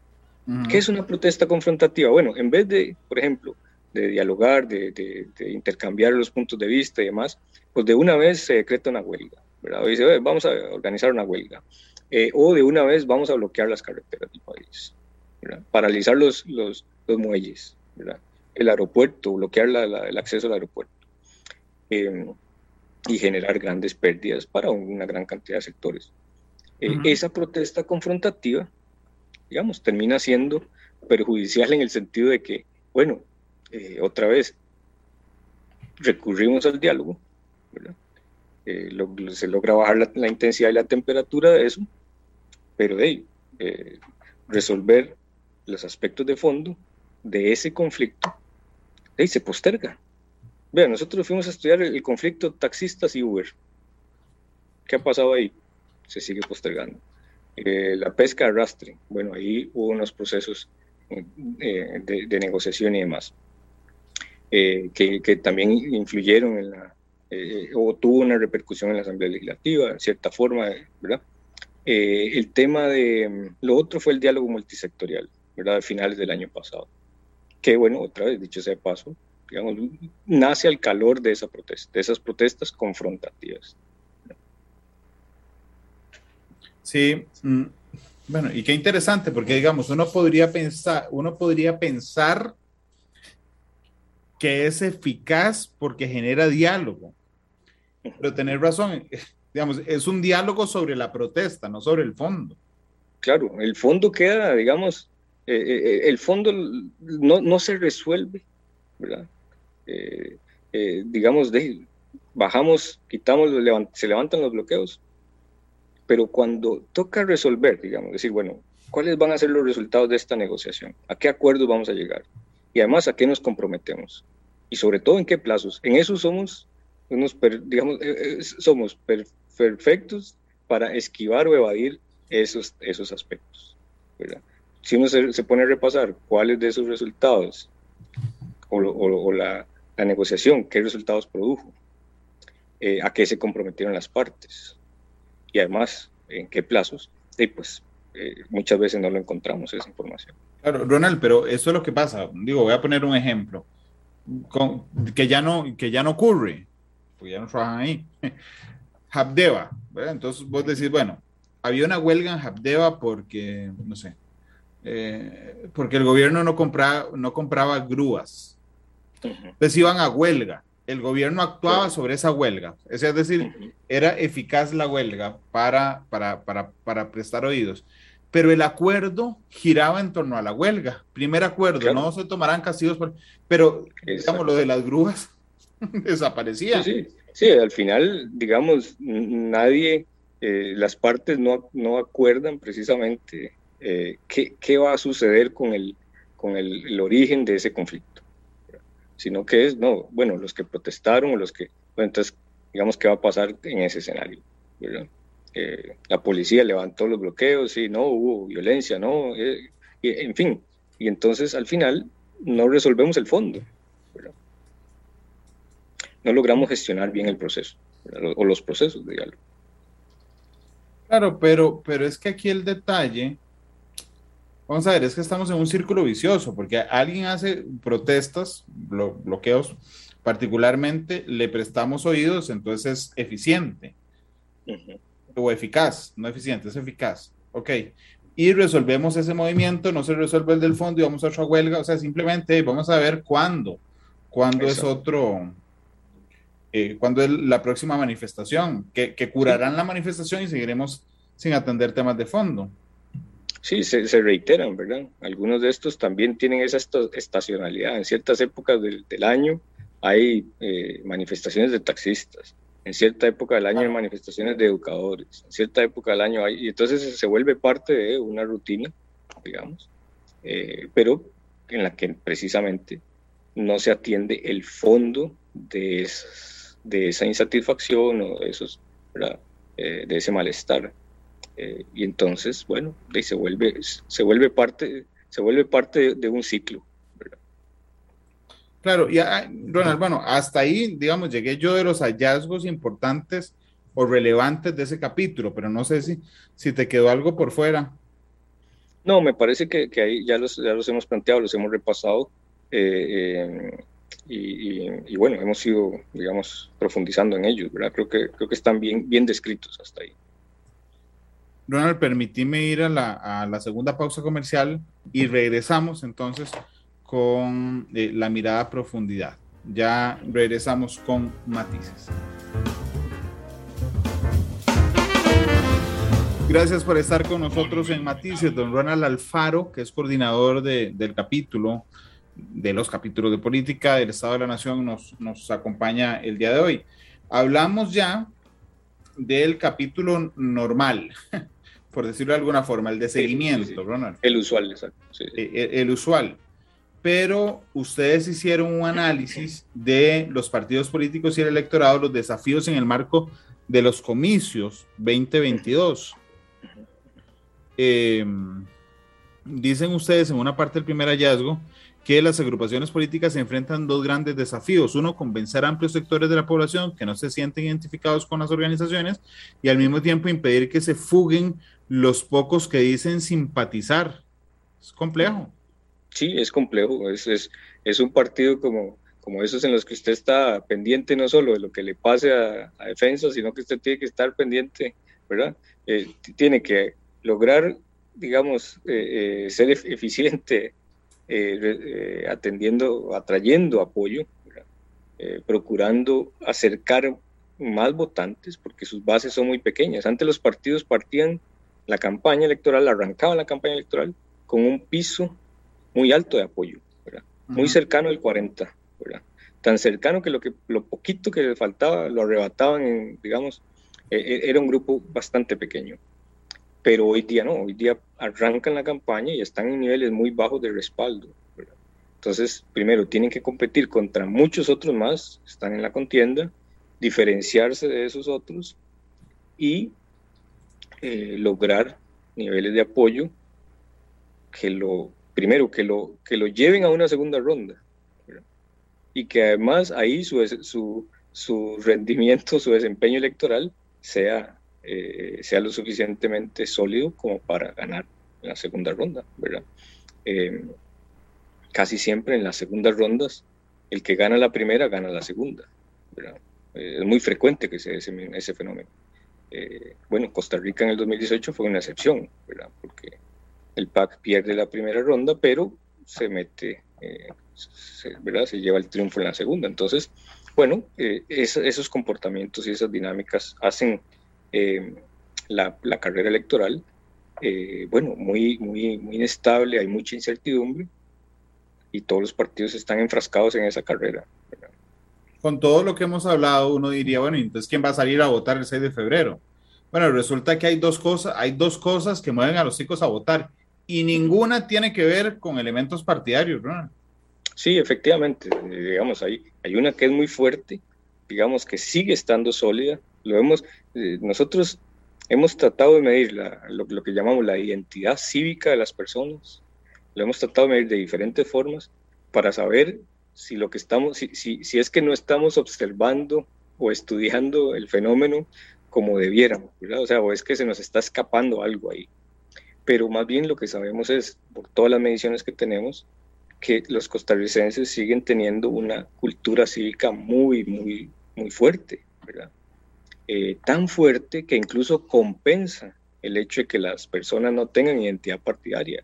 S3: ¿Qué es una protesta confrontativa? Bueno, en vez de, por ejemplo, de dialogar, de, intercambiar los puntos de vista y demás, pues de una vez se decreta una huelga, ¿verdad? O dice, vamos a organizar una huelga. Eh, o de una vez vamos a bloquear las carreteras del país, ¿verdad? paralizar los, los, los muelles, ¿verdad? el aeropuerto, bloquear el acceso al aeropuerto. Em, y generar grandes pérdidas para una gran cantidad de sectores. Eh, esa protesta confrontativa, digamos, termina siendo perjudicial en el sentido de que, bueno, eh, otra vez, recurrimos al diálogo, eh, se logra bajar la, intensidad y la temperatura de eso, pero de resolver los aspectos de fondo de ese conflicto, de se posterga. Vean, nosotros fuimos a estudiar el, conflicto taxistas y Uber. ¿Qué ha pasado ahí? Se sigue postergando. Eh, la pesca de arrastre, bueno, ahí hubo unos procesos eh, de, negociación y demás, eh, que, también influyeron en la, o tuvo una repercusión en la Asamblea Legislativa, en cierta forma, ¿verdad? el tema de, lo otro fue el diálogo multisectorial, ¿verdad? A finales del año pasado. Que bueno, otra vez, dicho sea de paso, digamos, nace al calor de esa protesta, de esas protestas confrontativas.
S2: Sí, mm, bueno, y qué interesante, porque digamos, uno podría pensar, uno podría pensar que es eficaz porque genera diálogo. Pero tener razón, digamos, es un diálogo sobre la protesta, no sobre el fondo.
S3: Claro, el fondo queda, digamos, eh, eh, eh, el fondo no, no se resuelve, ¿verdad? Eh, eh, digamos, de, bajamos, quitamos, se levantan los bloqueos, pero cuando toca resolver, digamos, decir, bueno, ¿cuáles van a ser los resultados de esta negociación? ¿A qué acuerdos vamos a llegar? Y además, ¿a qué nos comprometemos? Y sobre todo, ¿en qué plazos? En eso somos, unos, digamos, eh, somos perfectos para esquivar o evadir esos, esos aspectos. Si uno se, pone a repasar cuáles de esos resultados o la, la negociación, qué resultados produjo, eh, a qué se comprometieron las partes y además en qué plazos, y pues eh, muchas veces no lo encontramos esa información.
S2: Claro, Ronald, pero eso es lo que pasa. Digo, voy a poner un ejemplo con, que, ya no, que ya no ocurre, porque ya no trabajan ahí. [LAUGHS] Habdeba, entonces vos decís, bueno, había una huelga en Habdeba porque, no sé, eh, porque el gobierno no compraba, no compraba grúas entonces iban a huelga. El gobierno actuaba sobre esa huelga. Es decir, era eficaz la huelga para, para, para, para, prestar oídos. Pero el acuerdo giraba en torno a la huelga. Primer acuerdo, no se tomarán castigos, pero digamos, lo de las grúas [LAUGHS] desaparecía.
S3: Sí, sí, al final, digamos, nadie, eh, las partes no, no acuerdan precisamente eh, qué, qué, va a suceder con el, con el, el origen de ese conflicto sino que es, no, bueno, los que protestaron o los que, bueno, entonces, digamos, ¿qué va a pasar en ese escenario? Eh, la policía levantó los bloqueos, sí, no, hubo violencia, no, en fin, y entonces al final no resolvemos el fondo, no logramos gestionar bien el proceso o los procesos de diálogo.
S2: Claro, pero, pero es que aquí el detalle Vamos a ver, es que estamos en un círculo vicioso, porque alguien hace protestas, bloqueos, particularmente le prestamos oídos, entonces es eficiente. O eficaz, no eficiente, es eficaz. Ok. y resolvemos ese movimiento, no se resuelve el del fondo y vamos a otra huelga, o sea, simplemente vamos a ver cuándo, cuándo es otro, eh, cuándo es la próxima manifestación, que, que curarán la manifestación y seguiremos sin atender temas de fondo.
S3: Sí, se, se, reiteran, ¿verdad? Algunos de estos también tienen esa estacionalidad. En ciertas épocas del, del año hay eh, manifestaciones de taxistas, en cierta época del año hay manifestaciones de educadores, en cierta época del año hay, y entonces se vuelve parte de una rutina, digamos, eh, pero en la que precisamente no se atiende el fondo de, de esa insatisfacción o de, esos, eh, de ese malestar. Eh, y entonces, bueno, se vuelve, se vuelve parte, se vuelve parte de, un ciclo.
S2: Claro, y ah, Ronald, bueno, hasta ahí, digamos, llegué yo de los hallazgos importantes o relevantes de ese capítulo, pero no sé si, si te quedó algo por fuera.
S3: No, me parece que, que ahí ya los, ya los hemos planteado, los hemos repasado. Eh, y, y, bueno, hemos ido, digamos, profundizando en ellos, ¿verdad? Creo que, creo que están bien, bien descritos hasta ahí.
S2: Ronald, permitíme ir a la, a la segunda pausa comercial y regresamos entonces con eh, la mirada a profundidad. Ya regresamos con matices. Gracias por estar con nosotros en Matices, don Ronald Alfaro, que es coordinador de, del capítulo, de los capítulos de política del Estado de la Nación, nos, nos acompaña el día de hoy. Hablamos ya del capítulo normal, [LAUGHS] por decirlo de alguna forma, el de seguimiento, Ronald.
S3: El usual, exacto.
S2: Eh, el, usual. Pero ustedes hicieron un análisis de los partidos políticos y el electorado, los desafíos en el marco de los comicios 2022. Em, dicen ustedes en una parte del primer hallazgo que las agrupaciones políticas enfrentan dos grandes desafíos. Uno, convencer a amplios sectores de la población que no se sienten identificados con las organizaciones y al mismo tiempo impedir que se fuguen los pocos que dicen simpatizar. Es complejo.
S3: Sí, es complejo. Es, es, es un partido como, como esos en los que usted está pendiente no solo de lo que le pase a, defensa, sino que usted tiene que estar pendiente, ¿verdad? Eh, tiene que lograr, digamos, eh, eh, ser eficiente atendiendo, atrayendo apoyo, procurando acercar más votantes, porque sus bases son muy pequeñas. Antes los partidos partían la campaña electoral, arrancaba la campaña electoral con un piso muy alto de apoyo, muy cercano al 40, tan cercano que lo, que lo poquito que le faltaba lo arrebataban, en, digamos, e, e, era un grupo bastante pequeño. Pero hoy día no, hoy día arrancan la campaña y están en niveles muy bajos de respaldo. Entonces, primero, tienen que competir contra muchos otros más, están en la contienda, diferenciarse de esos otros y eh, lograr niveles de apoyo que lo, primero, que lo, que lo lleven a una segunda ronda y que además ahí su, su, su, rendimiento, su desempeño electoral sea, eh, sea lo suficientemente sólido como para ganar la segunda ronda, ¿verdad? Eh, casi siempre en las segundas rondas, el que gana la primera gana la segunda, es muy frecuente que se ese, ese fenómeno. Eh, bueno, Costa Rica en el 2018 fue una excepción, ¿verdad? Porque el PAC pierde la primera ronda, pero se mete, eh, se, ¿verdad? Se lleva el triunfo en la segunda. Entonces, bueno, eh, esos comportamientos y esas dinámicas hacen la, la, carrera electoral, bueno, muy, muy, muy inestable, hay mucha incertidumbre y todos los partidos están enfrascados en esa carrera
S2: con todo lo que hemos hablado, uno diría, bueno, entonces ¿quién va a salir a votar el 6 de febrero? Bueno, resulta que hay dos cosas, hay dos cosas que mueven a los chicos a votar y ninguna tiene que ver con elementos partidarios, ¿no?
S3: Sí, efectivamente, digamos, hay, hay una que es muy fuerte, digamos que sigue estando sólida, lo hemos, eh, nosotros hemos tratado de medir lo, lo que llamamos la identidad cívica de las personas, lo hemos tratado de medir de diferentes formas para saber si lo que estamos, si, si, si es que no estamos observando o estudiando el fenómeno como debiéramos, ¿verdad? O sea, o es que se nos está escapando algo ahí. Pero más bien lo que sabemos es, por todas las mediciones que tenemos, que los costarricenses siguen teniendo una cultura cívica muy, muy, muy fuerte, ¿verdad? Eh, tan fuerte que incluso compensa el hecho de que las personas no tengan identidad partidaria.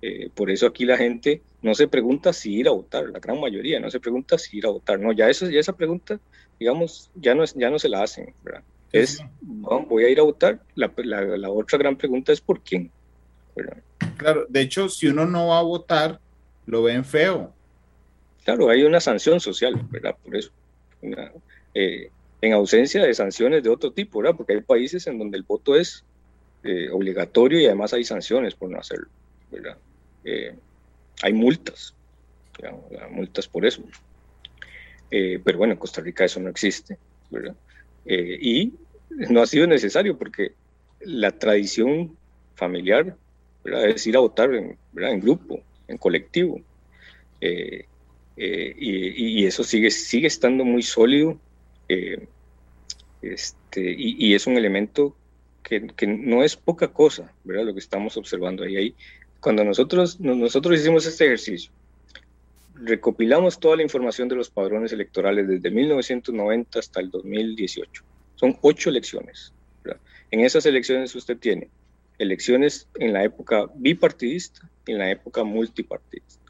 S3: Eh, por eso aquí la gente no se pregunta si ir a votar, la gran mayoría no se pregunta si ir a votar. No, ya, eso, ya esa pregunta, digamos, ya no, ya no se la hacen. Es, voy a ir a votar. La, la, otra gran pregunta es por quién.
S2: Claro, de hecho, si uno no va a votar, lo ven feo.
S3: Claro, hay una sanción social, ¿verdad? Por eso. Eh, en ausencia de sanciones de otro tipo, ¿verdad? Porque hay países en donde el voto es eh, obligatorio y además hay sanciones por no hacerlo. Eh, hay multas, multas por eso. pero bueno, en Costa Rica eso no existe, ¿verdad? y no ha sido necesario porque la tradición familiar ¿verdad? es ir a votar en, en grupo, en colectivo. y, y, eso sigue, sigue estando muy sólido este, y, es un elemento que, que, no es poca cosa, ¿verdad? Lo que estamos observando ahí. ahí. Cuando nosotros, nosotros hicimos este ejercicio, recopilamos toda la información de los padrones electorales desde 1990 hasta el 2018. Son ocho elecciones. En esas elecciones usted tiene elecciones en la época bipartidista y en la época multipartidista.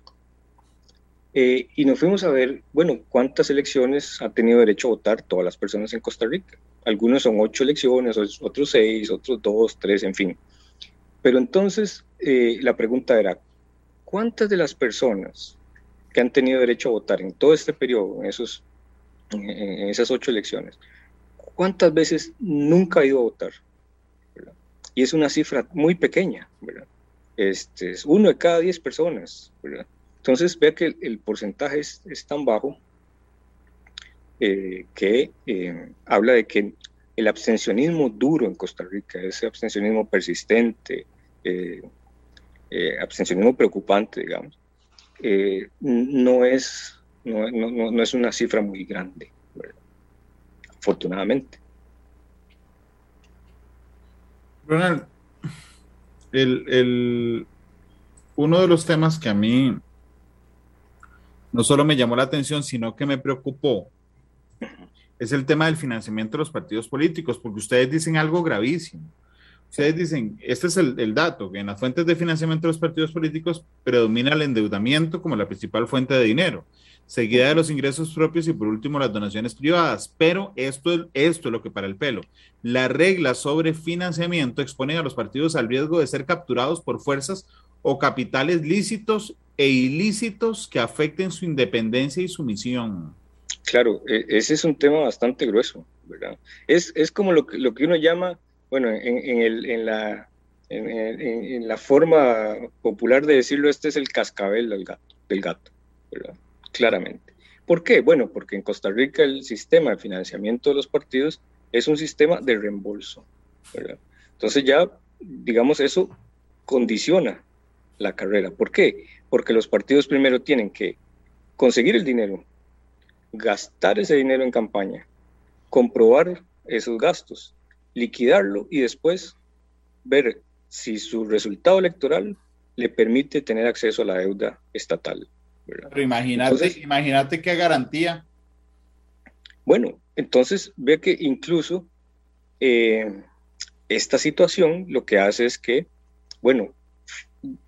S3: Eh, y nos fuimos a ver, bueno, cuántas elecciones ha tenido derecho a votar todas las personas en Costa Rica. Algunos son ocho elecciones, otros seis, otros dos, tres, en fin. Pero entonces eh, la pregunta era, ¿cuántas de las personas que han tenido derecho a votar en todo este periodo, en, esos, en esas ocho elecciones, cuántas veces nunca ha ido a votar? Y es una cifra muy pequeña, ¿verdad? Este, es uno de cada diez personas, ¿verdad? Entonces, vea que el, porcentaje es, tan bajo eh, que eh, habla de que el abstencionismo duro en Costa Rica, ese abstencionismo persistente, eh, abstencionismo preocupante, digamos, no, es, no, es una cifra muy grande, afortunadamente.
S2: Ronald, el, uno de los temas que a mí no solo me llamó la atención, sino que me preocupó, es el tema del financiamiento de los partidos políticos, porque ustedes dicen algo gravísimo. Ustedes dicen, este es el, dato, que en las fuentes de financiamiento de los partidos políticos predomina el endeudamiento como la principal fuente de dinero, seguida de los ingresos propios y por último las donaciones privadas. Pero esto, esto es lo que para el pelo. Las reglas sobre financiamiento exponen a los partidos al riesgo de ser capturados por fuerzas o capitales lícitos e ilícitos que afecten su independencia y su misión.
S3: Claro, e, ese es un tema bastante grueso, ¿verdad? Es, es como lo que, lo que uno llama, bueno, en, el, en la, en, la forma popular de decirlo, este es el cascabel del gato, del gato ¿verdad? Claramente. ¿Por qué? Bueno, porque en Costa Rica el sistema de financiamiento de los partidos es un sistema de reembolso, ¿verdad? Entonces ya, digamos, eso condiciona la carrera. ¿Por qué? Porque los partidos primero tienen que conseguir el dinero, gastar ese dinero en campaña, comprobar esos gastos, liquidarlo y después ver si su resultado electoral le permite tener acceso a la deuda estatal.
S2: Pero imagínate, imagínate qué garantía.
S3: Bueno, entonces ve que incluso eh, esta situación lo que hace es que, bueno,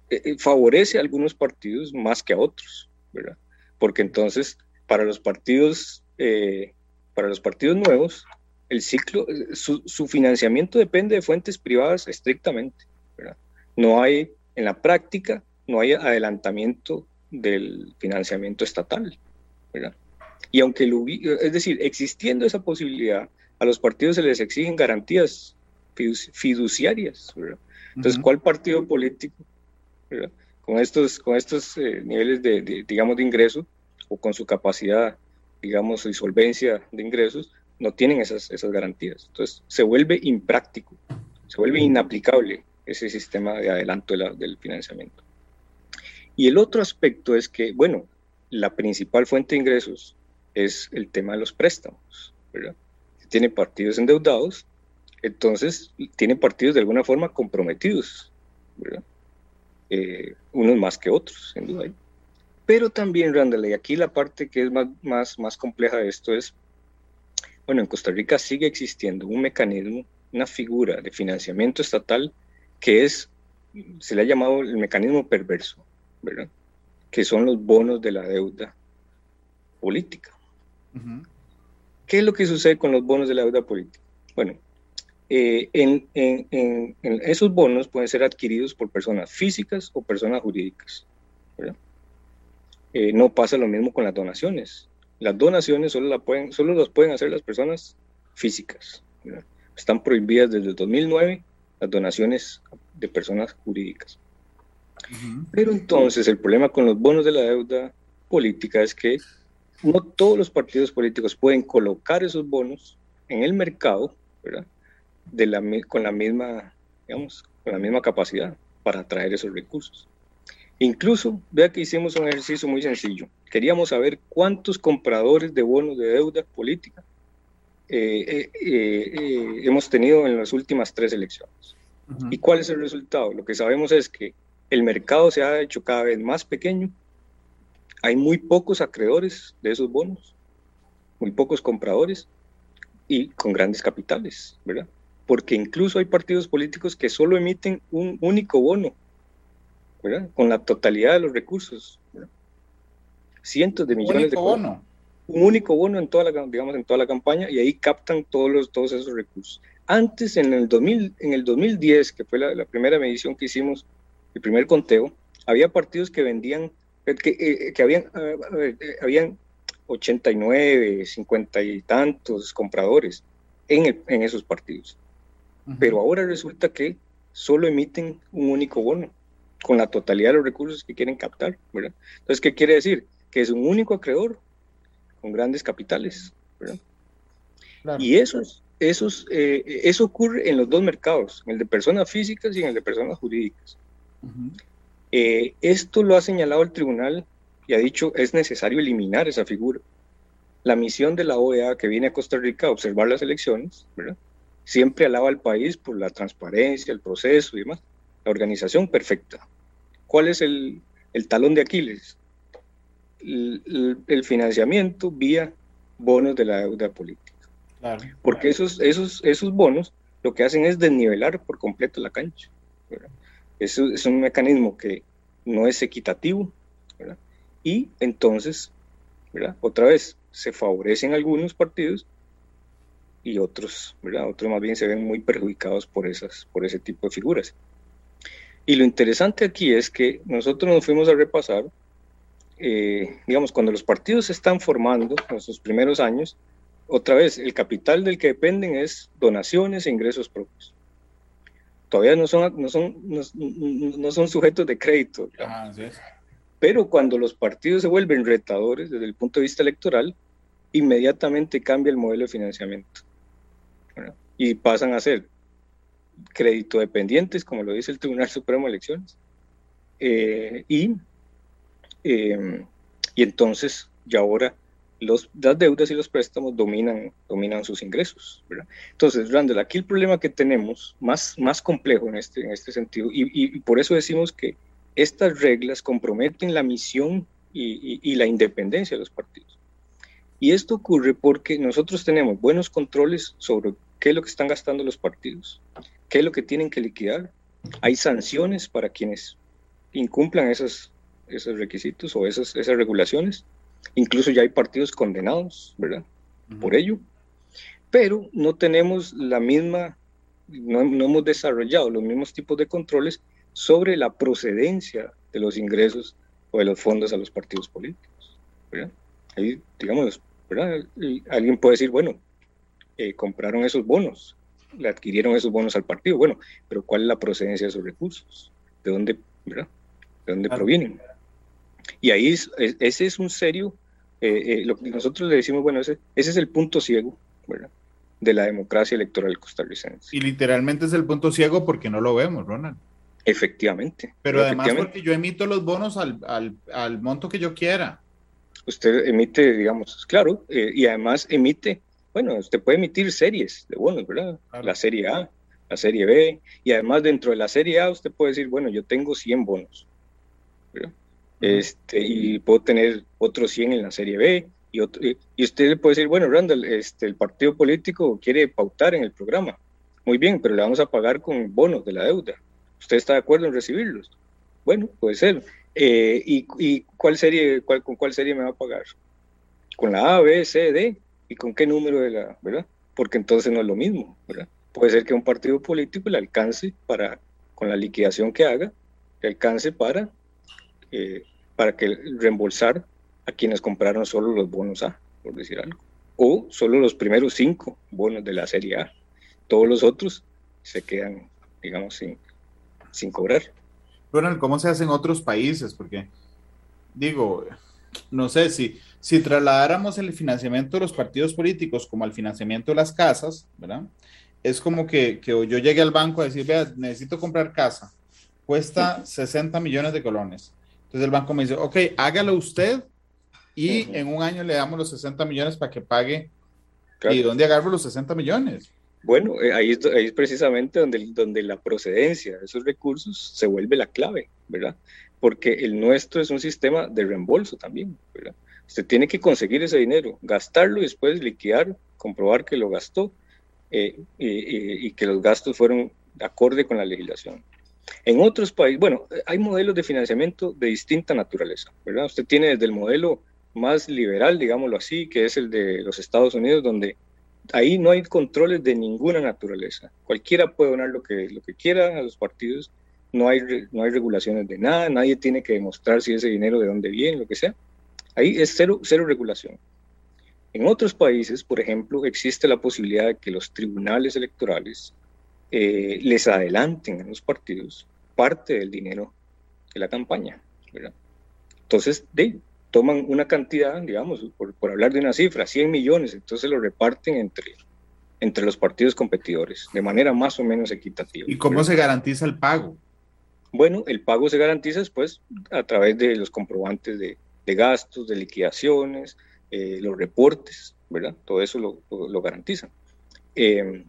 S3: eh, eh, favorece a algunos partidos más que a otros, ¿verdad? Porque entonces, para los partidos, eh, para los partidos nuevos, el ciclo, su, su, financiamiento depende de fuentes privadas estrictamente, ¿verdad? No hay, en la práctica, no hay adelantamiento del financiamiento estatal, ¿verdad? Y aunque, lo, es decir, existiendo esa posibilidad, a los partidos se les exigen garantías fiduciarias, ¿verdad? Entonces, ¿cuál partido político con estos, con estos eh, niveles de, digamos, de ingreso o con su capacidad, digamos, y solvencia de ingresos, no tienen esas, esas garantías. Entonces, se vuelve impráctico, se vuelve inaplicable ese sistema de adelanto del financiamiento. Y el otro aspecto es que, bueno, la principal fuente de ingresos es el tema de los préstamos, ¿verdad? Tiene partidos endeudados, entonces tiene partidos de alguna forma comprometidos, ¿verdad? Eh, unos más que otros, sin duda. Pero también, Randall, y aquí la parte que es más, más, más compleja de esto es, bueno, en Costa Rica sigue existiendo un mecanismo una figura de financiamiento estatal que es, se le ha llamado el mecanismo perverso, ¿verdad? Que son los bonos de la deuda política. ¿Qué es lo que sucede con los bonos de la deuda política? Bueno, eh, en, esos bonos pueden ser adquiridos por personas físicas o personas jurídicas. Eh, no pasa lo mismo con las donaciones. Las donaciones solo, la pueden, solo las pueden hacer las personas físicas. Están prohibidas desde el 2009 las donaciones de personas jurídicas. Pero entonces el problema con los bonos de la deuda política es que no todos los partidos políticos pueden colocar esos bonos en el mercado, De la, con la misma, digamos, con la misma capacidad para atraer esos recursos. Incluso, vea que hicimos un ejercicio muy sencillo. Queríamos saber cuántos compradores de bonos de deuda política eh, eh, eh, hemos tenido en las últimas tres elecciones. ¿Y cuál es el resultado? Lo que sabemos es que el mercado se ha hecho cada vez más pequeño hay muy pocos acreedores de esos bonos, muy pocos compradores y con grandes capitales, ¿verdad? Porque incluso hay partidos políticos que solo emiten un único bono, ¿verdad? Con la totalidad de los recursos, ¿verdad? Cientos de millones de bono. Un único bono en toda la, digamos, en toda la campaña y ahí captan todos, los, todos esos recursos. Antes, en el, 2000, en el 2010, que fue la, la primera medición que hicimos, el primer conteo, había partidos que vendían que, eh, que habían, eh, habían 89, 50 y tantos compradores en, en esos partidos. Pero ahora resulta que solo emiten un único bono con la totalidad de los recursos que quieren captar. ¿verdad? Entonces, ¿qué quiere decir? Que es un único acreedor con grandes capitales. ¿verdad? Y esos, esos, eh, eso ocurre en los dos mercados, en el de personas físicas y en el de personas jurídicas. Eh, esto lo ha señalado el tribunal y ha dicho es necesario eliminar esa figura. La misión de la OEA que viene a Costa Rica a observar las elecciones, siempre alaba al país por la transparencia, el proceso y demás. La organización perfecta. ¿Cuál es el, talón de Aquiles? El, financiamiento vía bonos de la deuda política. Porque Esos, esos, esos bonos lo que hacen es desnivelar por completo la cancha. Es, es un mecanismo que no es equitativo, Y entonces, Otra vez, se favorecen algunos partidos y otros, ¿verdad? Otros más bien se ven muy perjudicados por, esas, por ese tipo de figuras. Y lo interesante aquí es que nosotros nos fuimos a repasar, eh, digamos, cuando los partidos se están formando en sus primeros años, otra vez, el capital del que dependen es donaciones e ingresos propios todavía no son, no son, no, son sujetos de crédito. Pero cuando los partidos se vuelven retadores desde el punto de vista electoral, inmediatamente cambia el modelo de financiamiento. Y pasan a ser crédito dependientes, como lo dice el Tribunal Supremo de Elecciones. Eh, y, eh, y entonces, ya ahora los, las deudas y los préstamos dominan, dominan sus ingresos. Entonces, Randall, aquí el problema que tenemos, más, más complejo en este, en este sentido, y, y, por eso decimos que estas reglas comprometen la misión y, y, la independencia de los partidos. Y esto ocurre porque nosotros tenemos buenos controles sobre qué es lo que están gastando los partidos, qué es lo que tienen que liquidar. Hay sanciones para quienes incumplan esos, esos requisitos o esas, esas regulaciones Incluso ya hay partidos condenados, ¿verdad? Por ello. Pero no tenemos la misma, no, hemos desarrollado los mismos tipos de controles sobre la procedencia de los ingresos o de los fondos a los partidos políticos. ¿verdad? Ahí, digamos, ¿verdad? alguien puede decir, bueno, eh, compraron esos bonos, le adquirieron esos bonos al partido. Bueno, pero ¿cuál es la procedencia de esos recursos? ¿De dónde, ¿verdad? ¿De dónde provienen? Y ahí ese es un serio, eh, eh, lo que nosotros le decimos, bueno, ese, ese es el punto ciego, ¿verdad? De la democracia electoral costarricense.
S2: Y literalmente es el punto ciego porque no lo vemos, Ronald.
S3: Efectivamente.
S2: Pero además porque yo emito los bonos al, al, al, monto que yo quiera.
S3: Usted emite, digamos, claro, eh, y además emite, bueno, usted puede emitir series de bonos, ¿verdad? La serie A, la serie B, y además dentro de la serie A usted puede decir, bueno, yo tengo 100 bonos. ¿verdad? este, y puedo tener otros 100 en la Serie B. Y, otro, y usted le puede decir, bueno, Randall, este, el partido político quiere pautar en el programa. Muy bien, pero le vamos a pagar con bonos de la deuda. ¿Usted está de acuerdo en recibirlos? Bueno, puede ser. Eh, y, cuál serie, cuál, con cuál serie me va a pagar? ¿Con la A, B, C, D? ¿Y con qué número de la, verdad? Porque entonces no es lo mismo, ¿verdad? Puede ser que un partido político le alcance para, con la liquidación que haga, le alcance para, eh, para que reembolsar a quienes compraron solo los bonos A, por decir algo. O solo los primeros cinco bonos de la serie A. Todos los otros se quedan, digamos, sin, sin cobrar.
S2: Bueno, ¿cómo se hace en otros países? Porque, digo, no sé si, si trasladáramos el financiamiento de los partidos políticos como al financiamiento de las casas, ¿verdad? Es como que, que yo llegue al banco a decir, vea, necesito comprar casa, cuesta 60 millones de colones. Entonces el banco me dice, ok, hágalo usted y en un año le damos los 60 millones para que pague. ¿Y dónde agarro los 60 millones?
S3: Bueno, eh, ahí es, precisamente donde, donde la procedencia de esos recursos se vuelve la clave, ¿verdad? Porque el nuestro es un sistema de reembolso también, ¿verdad? Usted tiene que conseguir ese dinero, gastarlo y después liquidar, comprobar que lo gastó eh, y, que los gastos fueron acorde con la legislación. En otros países, bueno, hay modelos de financiamiento de distinta naturaleza, ¿verdad? Usted tiene desde el modelo más liberal, digámoslo así, que es el de los Estados Unidos, donde ahí no hay controles de ninguna naturaleza. Cualquiera puede donar lo que, lo que quiera a los partidos, no hay, no hay regulaciones de nada, nadie tiene que demostrar si ese dinero de dónde viene, lo que sea. Ahí es cero, cero regulación. En otros países, por ejemplo, existe la posibilidad de que los tribunales electorales eh, les adelanten a los partidos parte del dinero de la campaña. Entonces, de, toman una cantidad, digamos, por, hablar de una cifra, 100 millones, entonces lo reparten entre, entre los partidos competidores de manera más o menos equitativa.
S2: ¿Y cómo se garantiza el pago?
S3: Bueno, el pago se garantiza después a través de los comprobantes de, gastos, de liquidaciones, eh, los reportes, ¿verdad? Todo eso lo, lo, garantiza. Em,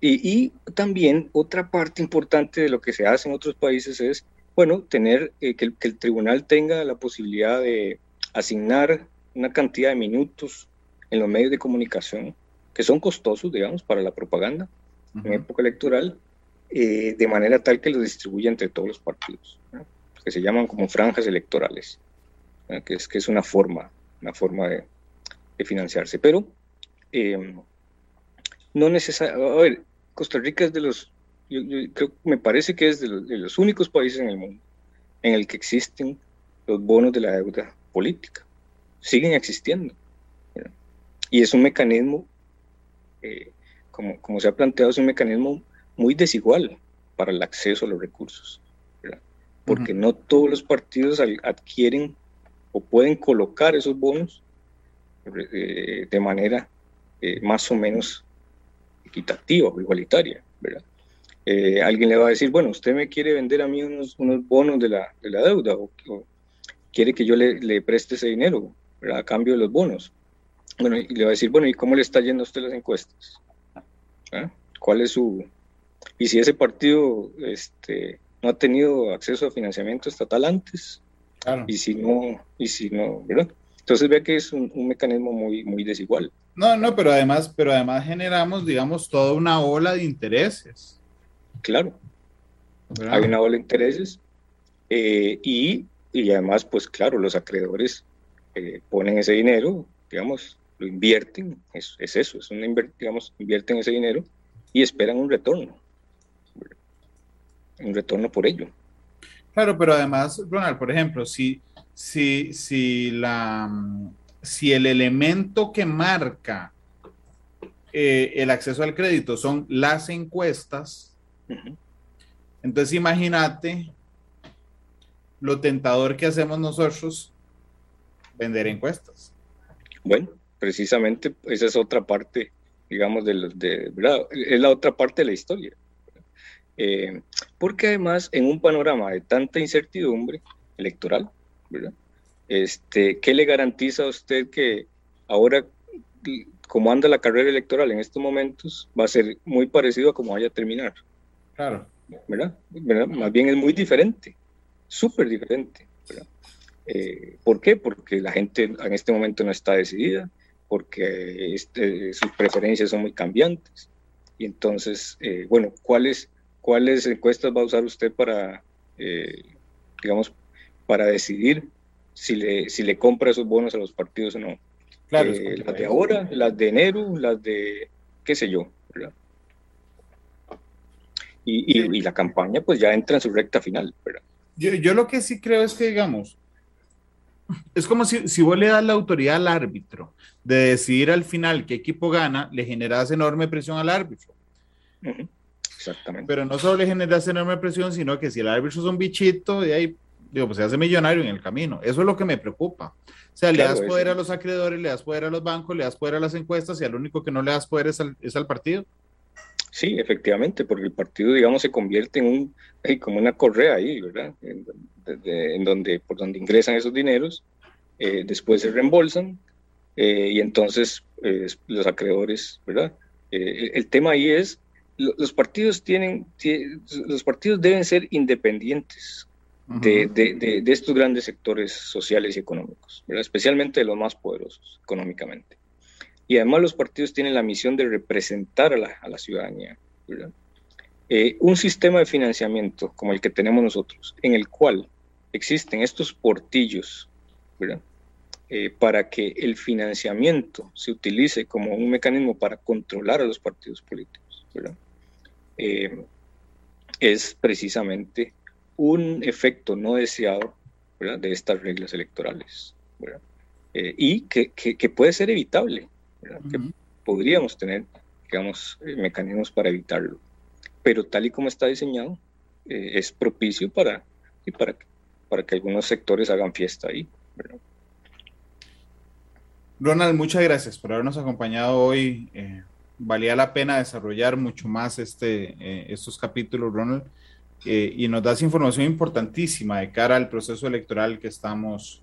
S3: y, también otra parte importante de lo que se hace en otros países es bueno, tener eh, que, el, tribunal tenga la posibilidad de asignar una cantidad de minutos en los medios de comunicación que son costosos, digamos, para la propaganda en época electoral, eh, de manera tal que lo distribuya entre todos los partidos, que se llaman como franjas electorales, que es, que es una forma, una forma de, financiarse. Pero em, no necesariamente, a ver, Costa Rica es de los yo, creo, me parece que es de los, únicos países en el mundo en el que existen los bonos de la deuda política. Siguen existiendo. Y es un mecanismo, eh, como, como se ha planteado, es un mecanismo muy desigual para el acceso a los recursos. Porque no todos los partidos adquieren o pueden colocar esos bonos eh, de manera eh, más o menos equitativa o igualitaria. ¿verdad? Eh, alguien le va a decir, bueno, usted me quiere vender a mí unos, unos bonos de la, de la deuda o, quiere que yo le, le preste ese dinero a cambio de los bonos. Bueno, y le va a decir, bueno, ¿y cómo le está yendo a usted las encuestas? ¿Ah? ¿Cuál es su...? Y si ese partido este, no ha tenido acceso a financiamiento estatal antes, y si no, y si no, ¿verdad? Entonces ve que es un, un, mecanismo muy, muy desigual.
S2: No, no, pero además, pero además generamos, digamos, toda una ola de intereses
S3: claro. Hay una ola de intereses eh, y, y, además, pues claro, los acreedores eh, ponen ese dinero, digamos, lo invierten, es, es eso, es una digamos, invierten ese dinero y esperan un retorno, un retorno por ello.
S2: Claro, pero además, Ronald, por ejemplo, si, si, si, la, si el elemento que marca eh, el acceso al crédito son las encuestas, entonces imagínate lo tentador que hacemos nosotros vender encuestas.
S3: Bueno, precisamente esa es otra parte, digamos, de, de ¿verdad? es la otra parte de la historia. Eh, porque además, en un panorama de tanta incertidumbre electoral, ¿verdad? Este, ¿qué le garantiza a usted que ahora, como anda la carrera electoral en estos momentos, va a ser muy parecido a como vaya a terminar?
S2: Claro.
S3: ¿verdad? Más bien es muy diferente, súper diferente. Eh, ¿Por qué? Porque la gente en este momento no está decidida, porque este, sus preferencias son muy cambiantes. Y entonces, eh, bueno, ¿cuáles, ¿cuáles encuestas va a usar usted para, eh, digamos, para decidir si le, si le compra esos bonos a los partidos o no? Claro, eh, las de ahora, las de enero, las de qué sé yo, ¿verdad? Y, y, la campaña pues ya entra en su recta final, ¿verdad?
S2: Yo, yo lo que sí creo es que, digamos, es como si, si vos le das la autoridad al árbitro de decidir al final qué equipo gana, le generas enorme presión al árbitro. Exactamente. Pero no solo le generas enorme presión, sino que si el árbitro es un bichito, de ahí, digo, pues se hace millonario en el camino. Eso es lo que me preocupa. O sea, le das poder a los acreedores, le das poder a los bancos, le das poder a las encuestas y al único que no le das poder es al, es al partido.
S3: Sí, efectivamente, porque el partido, digamos, se convierte en un, como una correa ahí, ¿verdad? En, donde, por donde ingresan esos dineros, eh, después se reembolsan eh, y entonces eh, los acreedores, ¿verdad? el tema ahí es, los partidos tienen, los partidos deben ser independientes de, de, de, estos grandes sectores sociales y económicos, ¿verdad? especialmente de los más poderosos económicamente. Y además los partidos tienen la misión de representar a la, a la ciudadanía. Eh, un sistema de financiamiento como el que tenemos nosotros, en el cual existen estos portillos eh, para que el financiamiento se utilice como un mecanismo para controlar a los partidos políticos, eh, es precisamente un efecto no deseado de estas reglas electorales y que, que, puede ser evitable que podríamos tener, digamos, eh, mecanismos para evitarlo. Pero tal y como está diseñado, eh, es propicio para, y para, para que algunos sectores hagan fiesta ahí.
S2: Ronald, muchas gracias por habernos acompañado hoy. Eh, valía la pena desarrollar mucho más este, estos capítulos, Ronald, y nos das información importantísima de cara al proceso electoral que estamos,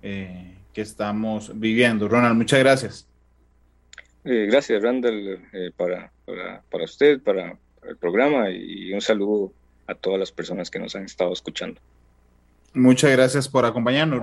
S2: que estamos viviendo. Ronald, muchas gracias.
S3: Eh, gracias, Randall, eh, para, para, usted, para el programa y un saludo a todas las personas que nos han estado escuchando.
S2: Muchas gracias por acompañarnos.